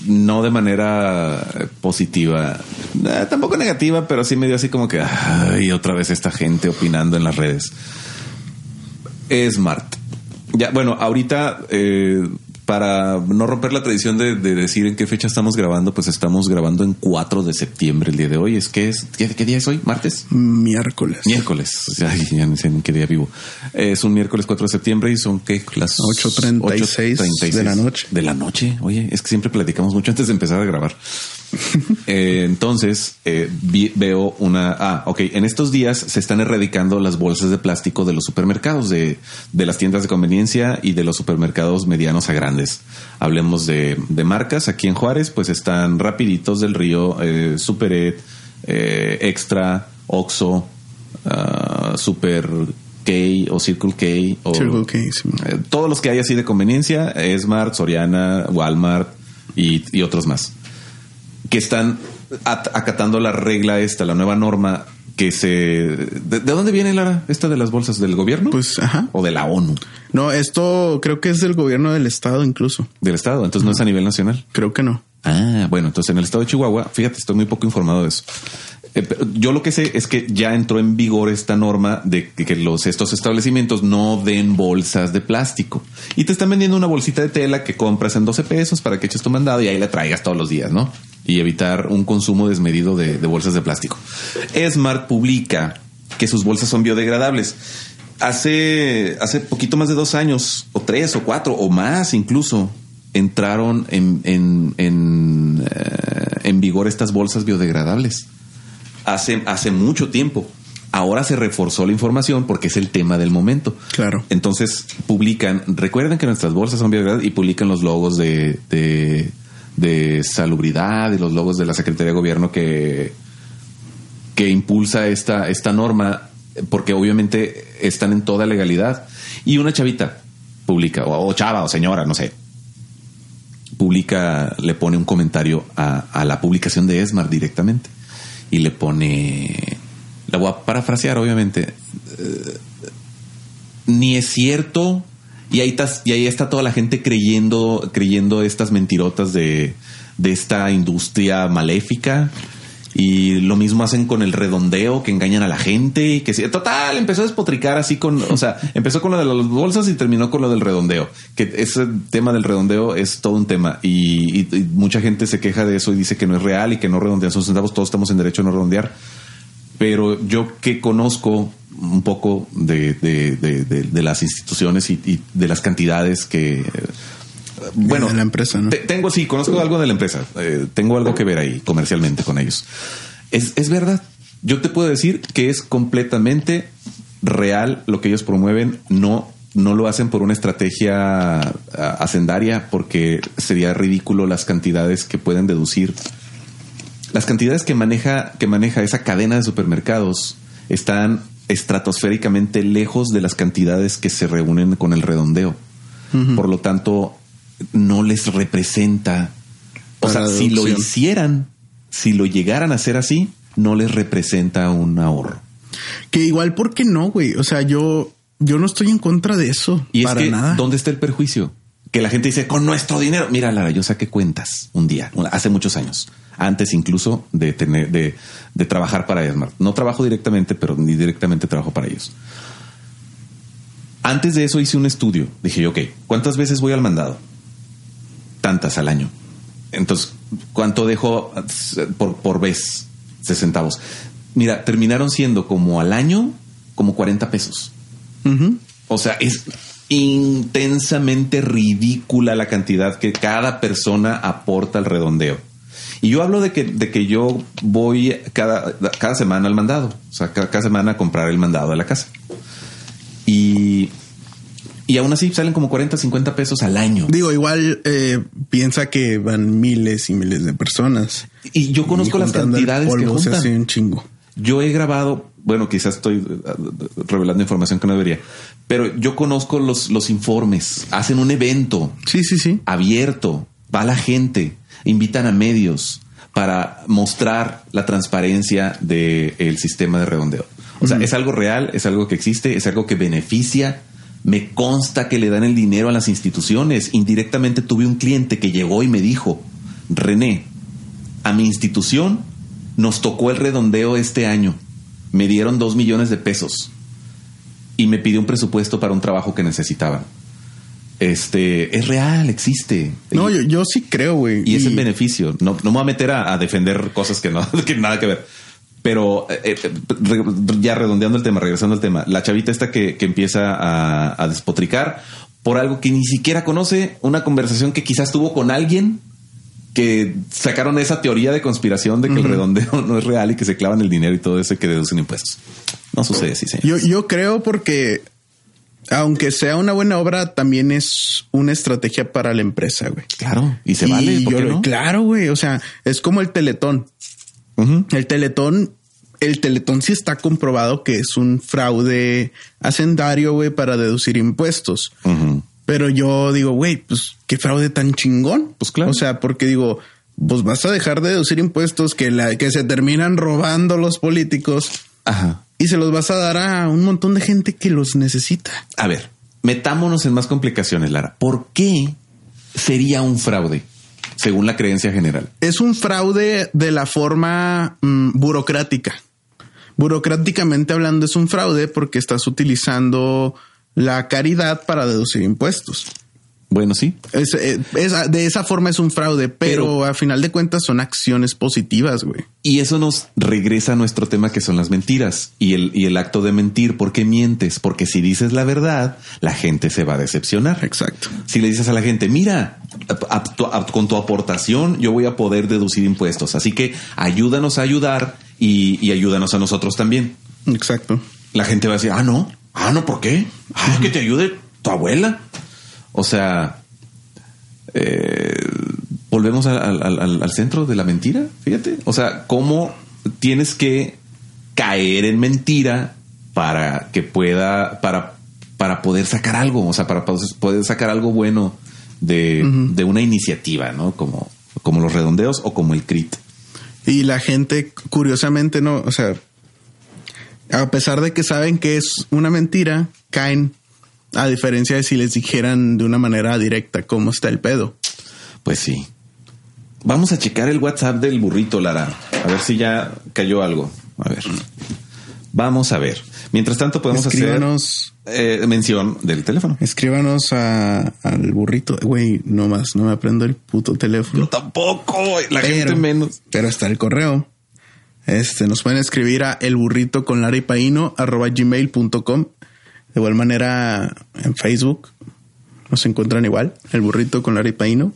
no de manera positiva, eh, tampoco negativa, pero sí me dio así como que, ay, otra vez esta gente opinando en las redes. Es Smart. Ya, bueno, ahorita, eh, para no romper la tradición de, de decir en qué fecha estamos grabando, pues estamos grabando en 4 de septiembre el día de hoy. ¿Es que es? ¿Qué, qué día es hoy? ¿Martes? Miércoles. Miércoles, Ay, ya no sé en qué día vivo. Es un miércoles 4 de septiembre y son ¿qué? las 8:36 de la noche. De la noche, oye, es que siempre platicamos mucho antes de empezar a grabar. Eh, entonces, eh, vi- veo una... Ah, ok, en estos días se están erradicando las bolsas de plástico de los supermercados, de, de las tiendas de conveniencia y de los supermercados medianos a grandes. Hablemos de, de marcas. Aquí en Juárez, pues están Rapiditos del Río, eh, Superet, eh, Extra, Oxo, ah, Super K o Circle K. O, Circle K, sí. eh, todos los que hay así de conveniencia, Smart, Soriana, Walmart y, y otros más, que están at- acatando la regla esta, la nueva norma que se... ¿De, de dónde viene, Lara, esta de las bolsas? ¿Del gobierno? Pues, ajá. ¿O de la ONU? No, esto creo que es del gobierno del estado incluso. Del Estado, entonces no es a nivel nacional. Creo que no. Ah, bueno, entonces en el estado de Chihuahua, fíjate, estoy muy poco informado de eso. Eh, yo lo que sé es que ya entró en vigor esta norma de que, que los estos establecimientos no den bolsas de plástico y te están vendiendo una bolsita de tela que compras en 12 pesos para que eches tu mandado y ahí la traigas todos los días, ¿no? Y evitar un consumo desmedido de, de bolsas de plástico. Smart publica que sus bolsas son biodegradables. Hace, hace poquito más de dos años, o tres, o cuatro, o más incluso, entraron en, en, en, eh, en vigor estas bolsas biodegradables. Hace, hace mucho tiempo. Ahora se reforzó la información porque es el tema del momento. Claro. Entonces publican, recuerden que nuestras bolsas son biodegradables y publican los logos de, de, de salubridad y los logos de la Secretaría de Gobierno que, que impulsa esta, esta norma, porque obviamente están en toda legalidad. Y una chavita publica, o, chava o señora, no sé, publica, le pone un comentario a, a la publicación de Esmar directamente y le pone, la voy a parafrasear obviamente, eh, ni es cierto y ahí, tas- y ahí está toda la gente creyendo, creyendo estas mentirotas de, de esta industria maléfica. Y lo mismo hacen con el redondeo, que engañan a la gente y que sí, total, empezó a despotricar así con, o sea, empezó con lo de las bolsas y terminó con lo del redondeo, que ese tema del redondeo es todo un tema y, y- y mucha gente se queja de eso y dice que no es real y que no redondean sus centavos, todos estamos en derecho a no redondear, pero yo que conozco un poco de, de- de- de- las instituciones y, y de las cantidades que... eh, Bueno, De la empresa, ¿no? te- tengo, sí, conozco algo de la empresa. eh, tengo algo que ver ahí comercialmente con ellos. Es, es verdad. Yo te puedo decir que es completamente real lo que ellos promueven. No, no lo hacen por una estrategia ah, hacendaria, porque sería ridículo las cantidades que pueden deducir. Las cantidades que maneja, que maneja esa cadena de supermercados están estratosféricamente lejos de las cantidades que se reúnen con el redondeo. Por lo tanto, no les representa. O Para sea, si lo hicieran, si lo llegaran a hacer así, no les representa un ahorro. Que igual, ¿por qué no, güey? O sea, yo, yo no estoy en contra de eso. Y es para que, nada. ¿dónde está el perjuicio? Que la gente dice, con nuestro dinero. Mira, Lara, yo saqué cuentas un día, hace muchos años, antes incluso de tener, de, de trabajar para Esmart. No trabajo directamente, pero ni directamente trabajo para ellos. Antes de eso hice un estudio. Dije yo, ok, ¿cuántas veces voy al mandado? Tantas al año. Entonces, ¿cuánto dejo por, por vez? 60 centavos. Mira, terminaron siendo como al año, como 40 pesos. O sea, es intensamente ridícula la cantidad que cada persona aporta al redondeo. Y yo hablo de que, de que yo voy cada, cada semana al mandado. O sea, cada, cada semana a comprar el mandado de la casa. Y, y aún así salen como 40, 50 pesos al año. Digo, igual eh, piensa que van miles y miles de personas. Y yo conozco Y las cantidades que polvo se juntan. hace un chingo. Yo he grabado, bueno, quizás estoy eh, revelando información que no debería, pero yo conozco los, los informes. Hacen un evento Sí, sí, sí. abierto, va la gente, invitan a medios para mostrar la transparencia del sistema de redondeo. O sea, es algo real, es algo que existe, es algo que beneficia. Me consta que le dan el dinero a las instituciones. Indirectamente tuve un cliente que llegó y me dijo, René, a mi institución nos tocó el redondeo este año. Me dieron dos millones de pesos y me pidió un presupuesto para un trabajo que necesitaban. Este es real, existe. No, y, yo, yo sí creo, güey. y es el beneficio. No, no me voy a meter a, a defender cosas que no que nada que ver. Pero eh, eh, re- ya redondeando el tema, regresando al tema, la chavita esta que, que empieza a, a despotricar por algo que ni siquiera conoce, una conversación que quizás tuvo con alguien que sacaron esa teoría de conspiración de que el redondeo no es real y que se clavan el dinero y todo eso y que deducen impuestos. No sucede así, señor. Yo, yo creo porque, aunque sea una buena obra, también es una estrategia para la empresa, güey. Claro, y se Y vale, ¿por yo qué no? Claro, güey. O sea, es como el teletón. El teletón, el teletón sí está comprobado que es un fraude hacendario, güey, para deducir impuestos. Ujú. Pero yo digo, güey, pues qué fraude tan chingón. Pues claro. O sea, porque digo, pues vas a dejar de deducir impuestos que, la, que se terminan robando los políticos Ajá. y se los vas a dar a un montón de gente que los necesita. A ver, metámonos en más complicaciones, Lara. ¿Por qué sería un fraude, según la creencia general? Es un fraude de la forma mm, burocrática. Burocráticamente hablando es un fraude porque estás utilizando la caridad para deducir impuestos. Bueno, sí. Es, eh, es- de esa forma es un fraude, pero, Pero- a final de cuentas son acciones positivas, güey. Y eso nos regresa a nuestro tema que son las mentiras y el, y el acto de mentir. ¿Por qué mientes? Porque si dices la verdad, la gente se va a decepcionar. Exacto. Si le dices a la gente, mira, a- a- tu- a- con tu aportación yo voy a poder deducir impuestos. Así que ayúdanos a ayudar y, y ayúdanos a nosotros también. Exacto. La gente va a decir, ah, no, ah, no, ¿por qué? Ah, que te ayude tu abuela. O sea, eh, volvemos al, al- al- al centro de la mentira, fíjate. O sea, cómo tienes que caer en mentira para que pueda, para, para poder sacar algo, o sea, para poder sacar algo bueno de, de una iniciativa, ¿no? Como, como los redondeos o como el CRIT. Y la gente, curiosamente, no, o sea, a pesar de que saben que es una mentira, caen, a diferencia de si les dijeran de una manera directa cómo está el pedo. Pues sí. Vamos a checar el WhatsApp del burrito, Lara. A ver si ya cayó algo. A ver. Vamos a ver. Mientras tanto, podemos Escríbanos, hacer eh, mención del teléfono. escríbanos a- al burrito. Güey, no más, no me aprendo el puto teléfono. Tampoco, la Pero- gente menos. Pero está el correo. Este, nos pueden escribir a elburrito con gmail.com. De igual manera en Facebook nos encuentran igual, el burrito con Lara y Paino.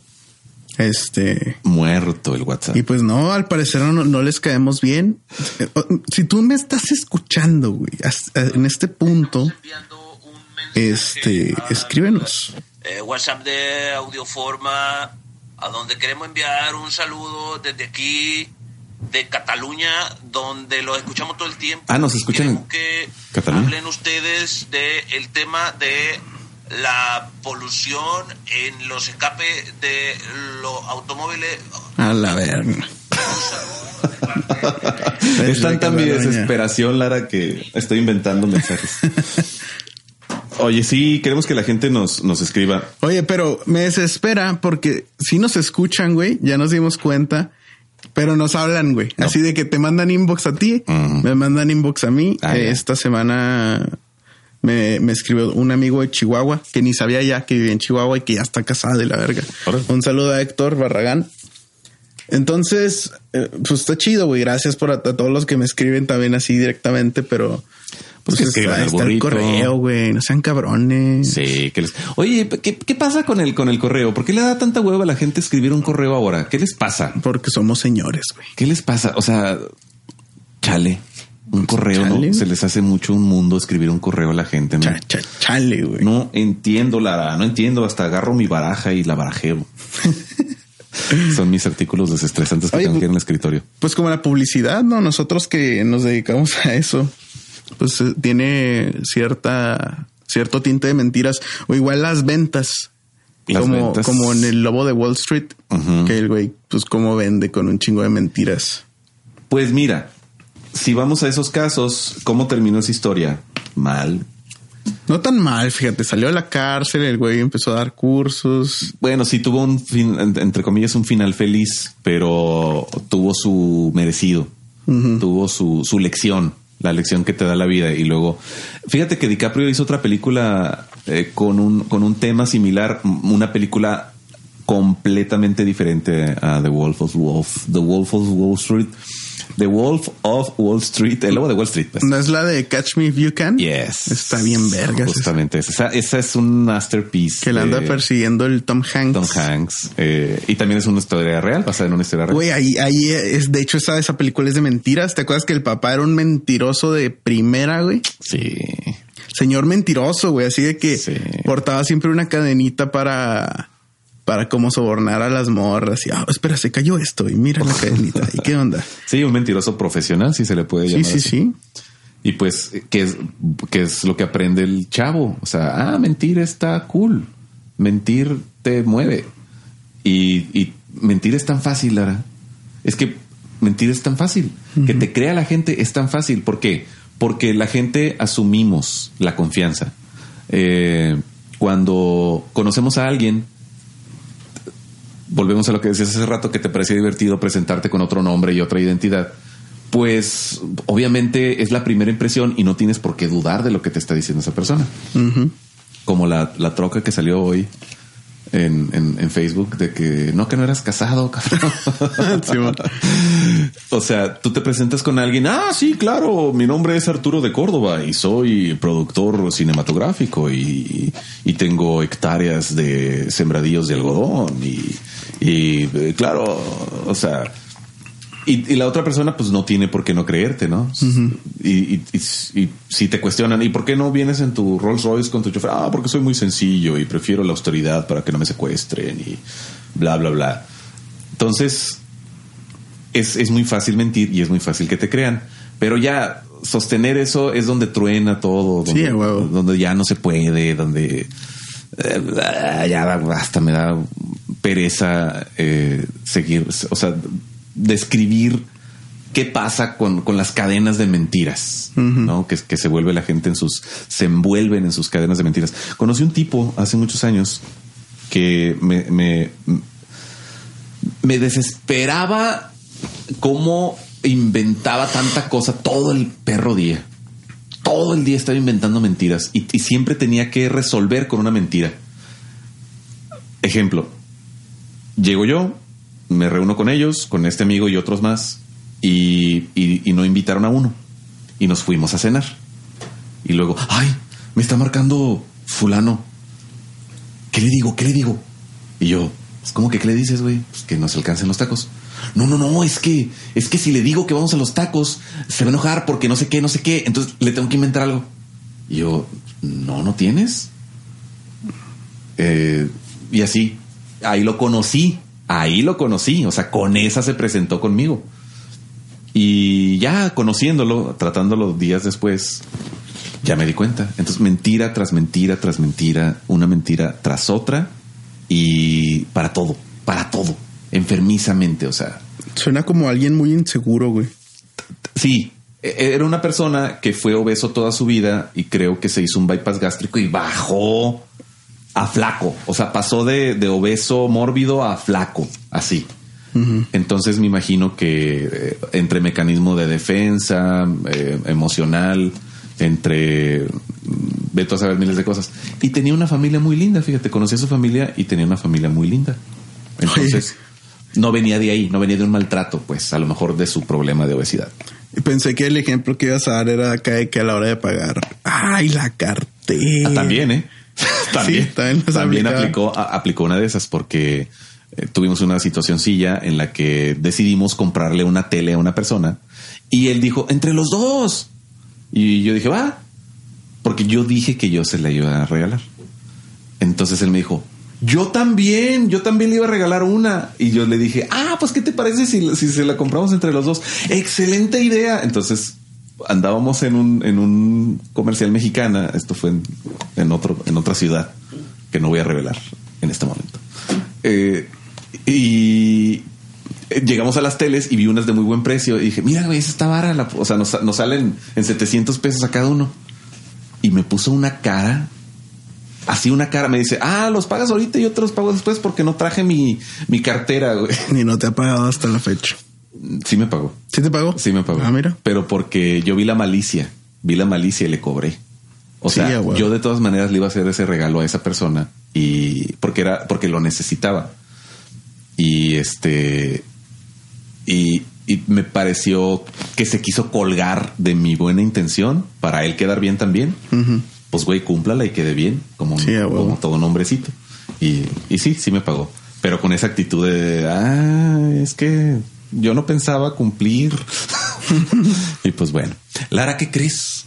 Este, Muerto el WhatsApp. y pues no, al parecer no, no les caemos bien. Si tú me estás escuchando, güey, hasta en este punto, este, escríbenos. eh, WhatsApp de Audioforma, a donde queremos enviar un saludo desde aquí, de Cataluña, donde lo escuchamos todo el tiempo. Ah, nos escuchan que Cataluña. hablen ustedes del el tema de la polución en los escapes de los automóviles. A la verga. es tanta mi desesperación, Lara, que estoy inventando mensajes. Oye, sí, queremos que la gente nos, nos escriba. Oye, pero me desespera porque si nos escuchan, güey, ya nos dimos cuenta, pero nos hablan, güey. Así de que te mandan inbox a ti, Ujú. me mandan inbox a mí. Ah, Eh, esta semana me, me escribió un amigo de Chihuahua que ni sabía ya que vivía en Chihuahua y que ya está casada de la verga. Un saludo a Héctor Barragán. Entonces, eh, pues está chido, güey. Gracias por a, a todos los que me escriben también así directamente, pero Pues pues, que está, escriban al está el correo, güey. No sean cabrones. Sí, que les... Oye, ¿qué, qué pasa con el, con el correo? ¿Por qué le da tanta hueva a la gente escribir un correo ahora? ¿Qué les pasa? Porque somos señores, güey. ¿Qué les pasa? O sea, chale, un correo, Chale. ¿no? Se les hace mucho un mundo escribir un correo a la gente, ¿no? Cha, cha, chale, güey. No entiendo, Lara, no entiendo. Hasta agarro mi baraja y la barajeo. Son mis artículos desestresantes que Oye, tengo pues- que ir en el escritorio. Pues como la publicidad, ¿no? Nosotros que nos dedicamos a eso, pues eh, tiene cierta, cierto tinte de mentiras. O igual las ventas. Las como, ventas. como en el lobo de Wall Street, que el güey, pues como vende con un chingo de mentiras. Pues mira, si vamos a esos casos, ¿cómo terminó esa historia? Mal. No tan mal, fíjate, salió de la cárcel, el güey empezó a dar cursos. Bueno, sí tuvo un fin, en- entre comillas, un final feliz, pero tuvo su merecido. Tuvo su, su lección, la lección que te da la vida. Y luego, fíjate que DiCaprio hizo otra película eh, con, un, con un tema similar, una película completamente diferente a The Wolf of Wolf, The Wolf of Wall Street. The Wolf of Wall Street, el lobo de Wall Street. pues. ¿No es la de Catch Me If You Can? Yes. Está bien vergas. Justamente. Esa, esa es un masterpiece. Que la anda de persiguiendo el Tom Hanks. Tom Hanks. eh, y también es una historia real, basada en una historia real. Güey, ahí, ahí es, de hecho, esa, esa película es de mentiras. ¿Te acuerdas que el papá era un mentiroso de primera, güey? Sí. Señor mentiroso, güey. Así de que Sí. portaba siempre una cadenita para, para como sobornar a las morras. Y, ah, espera, se cayó esto. Y mira la cadenita. ¿Y qué onda? Sí, un mentiroso profesional, si se le puede Sí, llamar. sí, así. sí. Y pues, ¿qué es, qué es lo que aprende el chavo? O sea, ah, mentir está cool. Mentir te mueve. Y, y mentir es tan fácil, Lara. Es que mentir es tan fácil. Que te crea la gente es tan fácil. ¿Por qué? Porque la gente asumimos la confianza. Eh, cuando conocemos a alguien, volvemos a lo que decías hace rato, que te parecía divertido presentarte con otro nombre y otra identidad. Pues obviamente es la primera impresión y no tienes por qué dudar de lo que te está diciendo esa persona. Como la, la troca que salió hoy en, en, en Facebook de que no, que no eras casado, cabrón. Sí, man. o sea, tú te presentas con alguien. Ah, sí, claro. Mi nombre es Arturo de Córdoba y soy productor cinematográfico y, y tengo hectáreas de sembradíos de algodón y, y eh, claro, o sea, y, y la otra persona pues no tiene por qué no creerte, ¿no? y, y, y- y si te cuestionan, ¿y por qué no vienes en tu Rolls Royce con tu chofer? Ah, porque soy muy sencillo y prefiero la austeridad para que no me secuestren y bla, bla, bla. Entonces, es, es muy fácil mentir y es muy fácil que te crean. Pero ya sostener eso es donde truena todo, donde, Sí, ya no se puede, donde eh, ya hasta me da pereza eh, seguir, o sea, describir qué pasa con, con las cadenas de mentiras, ¿no? Que, que se vuelve la gente en sus, se envuelven en sus cadenas de mentiras. Conocí un tipo hace muchos años que me, me, me desesperaba cómo inventaba tanta cosa todo el perro día. Todo el día estaba inventando mentiras y, y siempre tenía que resolver con una mentira. Ejemplo, llego yo, me reúno con ellos, con este amigo y otros más, y, y- no invitaron a uno. Y nos fuimos a cenar. Y luego, ay, me está marcando fulano. ¿Qué le digo? ¿Qué le digo? Y yo, pues, ¿cómo que qué le dices, güey? Pues que nos alcancen los tacos. No, no, no, es que, es que si le digo que vamos a los tacos, se va a enojar porque no sé qué, no sé qué. Entonces le tengo que inventar algo. Y yo, no, no tienes. Eh, y así, ahí lo conocí, ahí lo conocí, o sea, con esa se presentó conmigo. Y ya conociéndolo, tratándolo días después, ya me di cuenta. Entonces, mentira tras mentira tras mentira, una mentira tras otra, y para todo, para todo, enfermizamente, o sea, Suena como alguien muy inseguro, güey. Sí, e- era una persona que fue obeso toda su vida y creo que se hizo un bypass gástrico y bajó a flaco. O sea, pasó de, de obeso mórbido a flaco, así. Entonces me imagino que eh, entre mecanismo de defensa, eh, emocional, entre mm, veto a saber miles de cosas. Y tenía una familia muy linda, fíjate, conocí a su familia y tenía una familia muy linda. Entonces, no venía de ahí, no venía de un maltrato, pues a lo mejor de su problema de obesidad. Y pensé que el ejemplo que ibas a dar era acá de que a la hora de pagar. Ay, la cartera. Ah, también, ¿eh? También. Sí, también aplicó, aplicó una de esas porque eh, tuvimos una situacióncilla en la que decidimos comprarle una tele a una persona y él dijo, entre los dos. Y yo dije, va, porque yo dije que yo se la iba a regalar. Entonces él me dijo, yo también, yo también le iba a regalar una. Y yo le dije, ah, pues ¿qué te parece si, si se la compramos entre los dos? Excelente idea. Entonces andábamos en un, en un comercial mexicana. Esto fue en, otro, en otra ciudad que no voy a revelar en este momento. Eh, y eh, llegamos a las teles y vi unas de muy buen precio. Y dije, mira, güey, esa está vara. o sea, nos, nos salen en 700 pesos a cada uno. Y me puso una cara así una cara, me dice, ah, los pagas ahorita y yo te pago después porque no traje mi, mi cartera, güey. Ni no te ha pagado hasta la fecha. Sí me pagó. ¿Sí te pagó? Sí me pagó. Ah, mira. Pero porque yo vi la malicia, vi la malicia y le cobré. O Sí, sea, yo de todas maneras le iba a hacer ese regalo a esa persona y porque era, porque lo necesitaba. Y este, y, y me pareció que se quiso colgar de mi buena intención para él quedar bien también. Pues güey, cúmplala y quede bien, como, Sí, como todo un hombrecito. Y, y sí, sí me pagó. Pero con esa actitud de, ah, es que yo no pensaba cumplir. y pues bueno. Lara, ¿qué crees?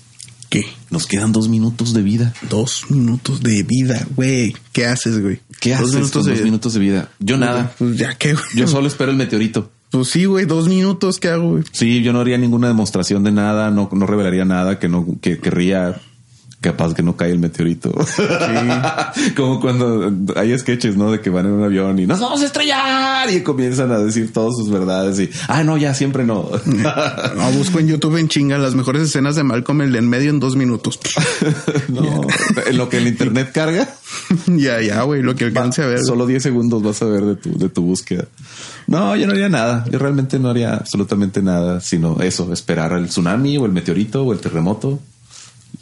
¿Qué? Nos quedan dos minutos de vida. Dos minutos de vida, güey. ¿Qué haces, güey? ¿Qué dos haces minutos con de dos vida. minutos de vida? Yo nada. Pues ya qué, güey. Yo solo espero el meteorito. Pues sí, güey, dos minutos, ¿qué hago, güey? Sí, yo no haría ninguna demostración de nada, no, no revelaría nada que no que querría capaz que no cae el meteorito. Como cuando hay sketches, ¿no? De que van en un avión y nos vamos a estrellar y comienzan a decir todas sus verdades y, ah, no, ya siempre no. no, busco en YouTube en chinga las mejores escenas de Malcolm el en medio en dos minutos. no, en lo que el internet carga. ya, ya, güey, lo que alcance a ver. Solo 10 segundos vas a ver de tu, de tu búsqueda. No, yo no haría nada. Yo realmente no haría absolutamente nada, sino eso, esperar al tsunami o el meteorito o el terremoto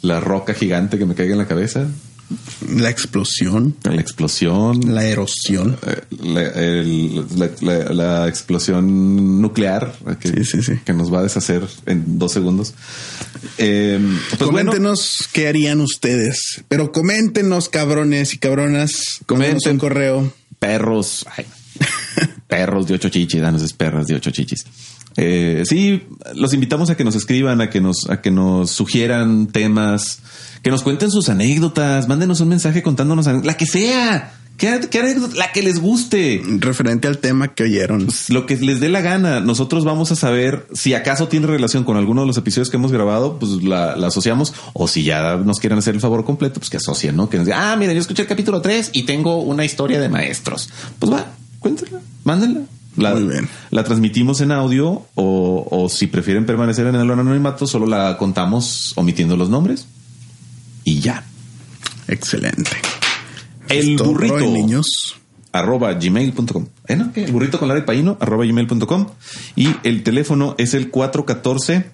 la roca gigante que me caiga en la cabeza. La explosión. La explosión. La erosión. Eh, la, explosión nuclear que, que, nos va a deshacer en dos segundos. Em, pues coméntenos qué harían ustedes. Pero coméntenos, cabrones y cabronas. Comenten un correo. Perros. perros de ocho chichis. Danos perras de ocho chichis. Eh, sí, los invitamos a que nos escriban, a que nos, a que nos sugieran temas, que nos cuenten sus anécdotas, mándenos un mensaje contándonos la que sea. ¿Qué, anécdota? La que les guste. Referente al tema que oyeron. Pues, lo que les dé la gana. Nosotros vamos a saber si acaso tiene relación con alguno de los episodios que hemos grabado, pues la, asociamos. O si ya nos quieren hacer el favor completo, pues que asocien, ¿no? Que nos digan, ah, mira, yo escuché el capítulo 3 y tengo una historia de maestros. Pues va, cuéntenla, mándenla. La, la transmitimos en audio o, si prefieren permanecer en el anonimato, solo la contamos omitiendo los nombres y ya. Excelente. El burrito. niños. Arroba gmail.com. ¿Eh, no? El burrito con la Paino, arroba gmail.com. Y el teléfono es el 414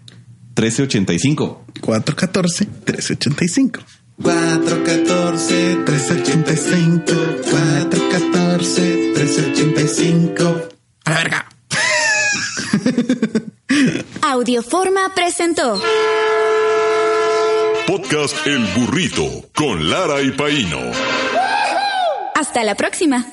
1385. 414 1385. 414 1385. 414 1385. A la verga. Audioforma presentó. Podcast El Burrito con Lara y Paino. Hasta la próxima.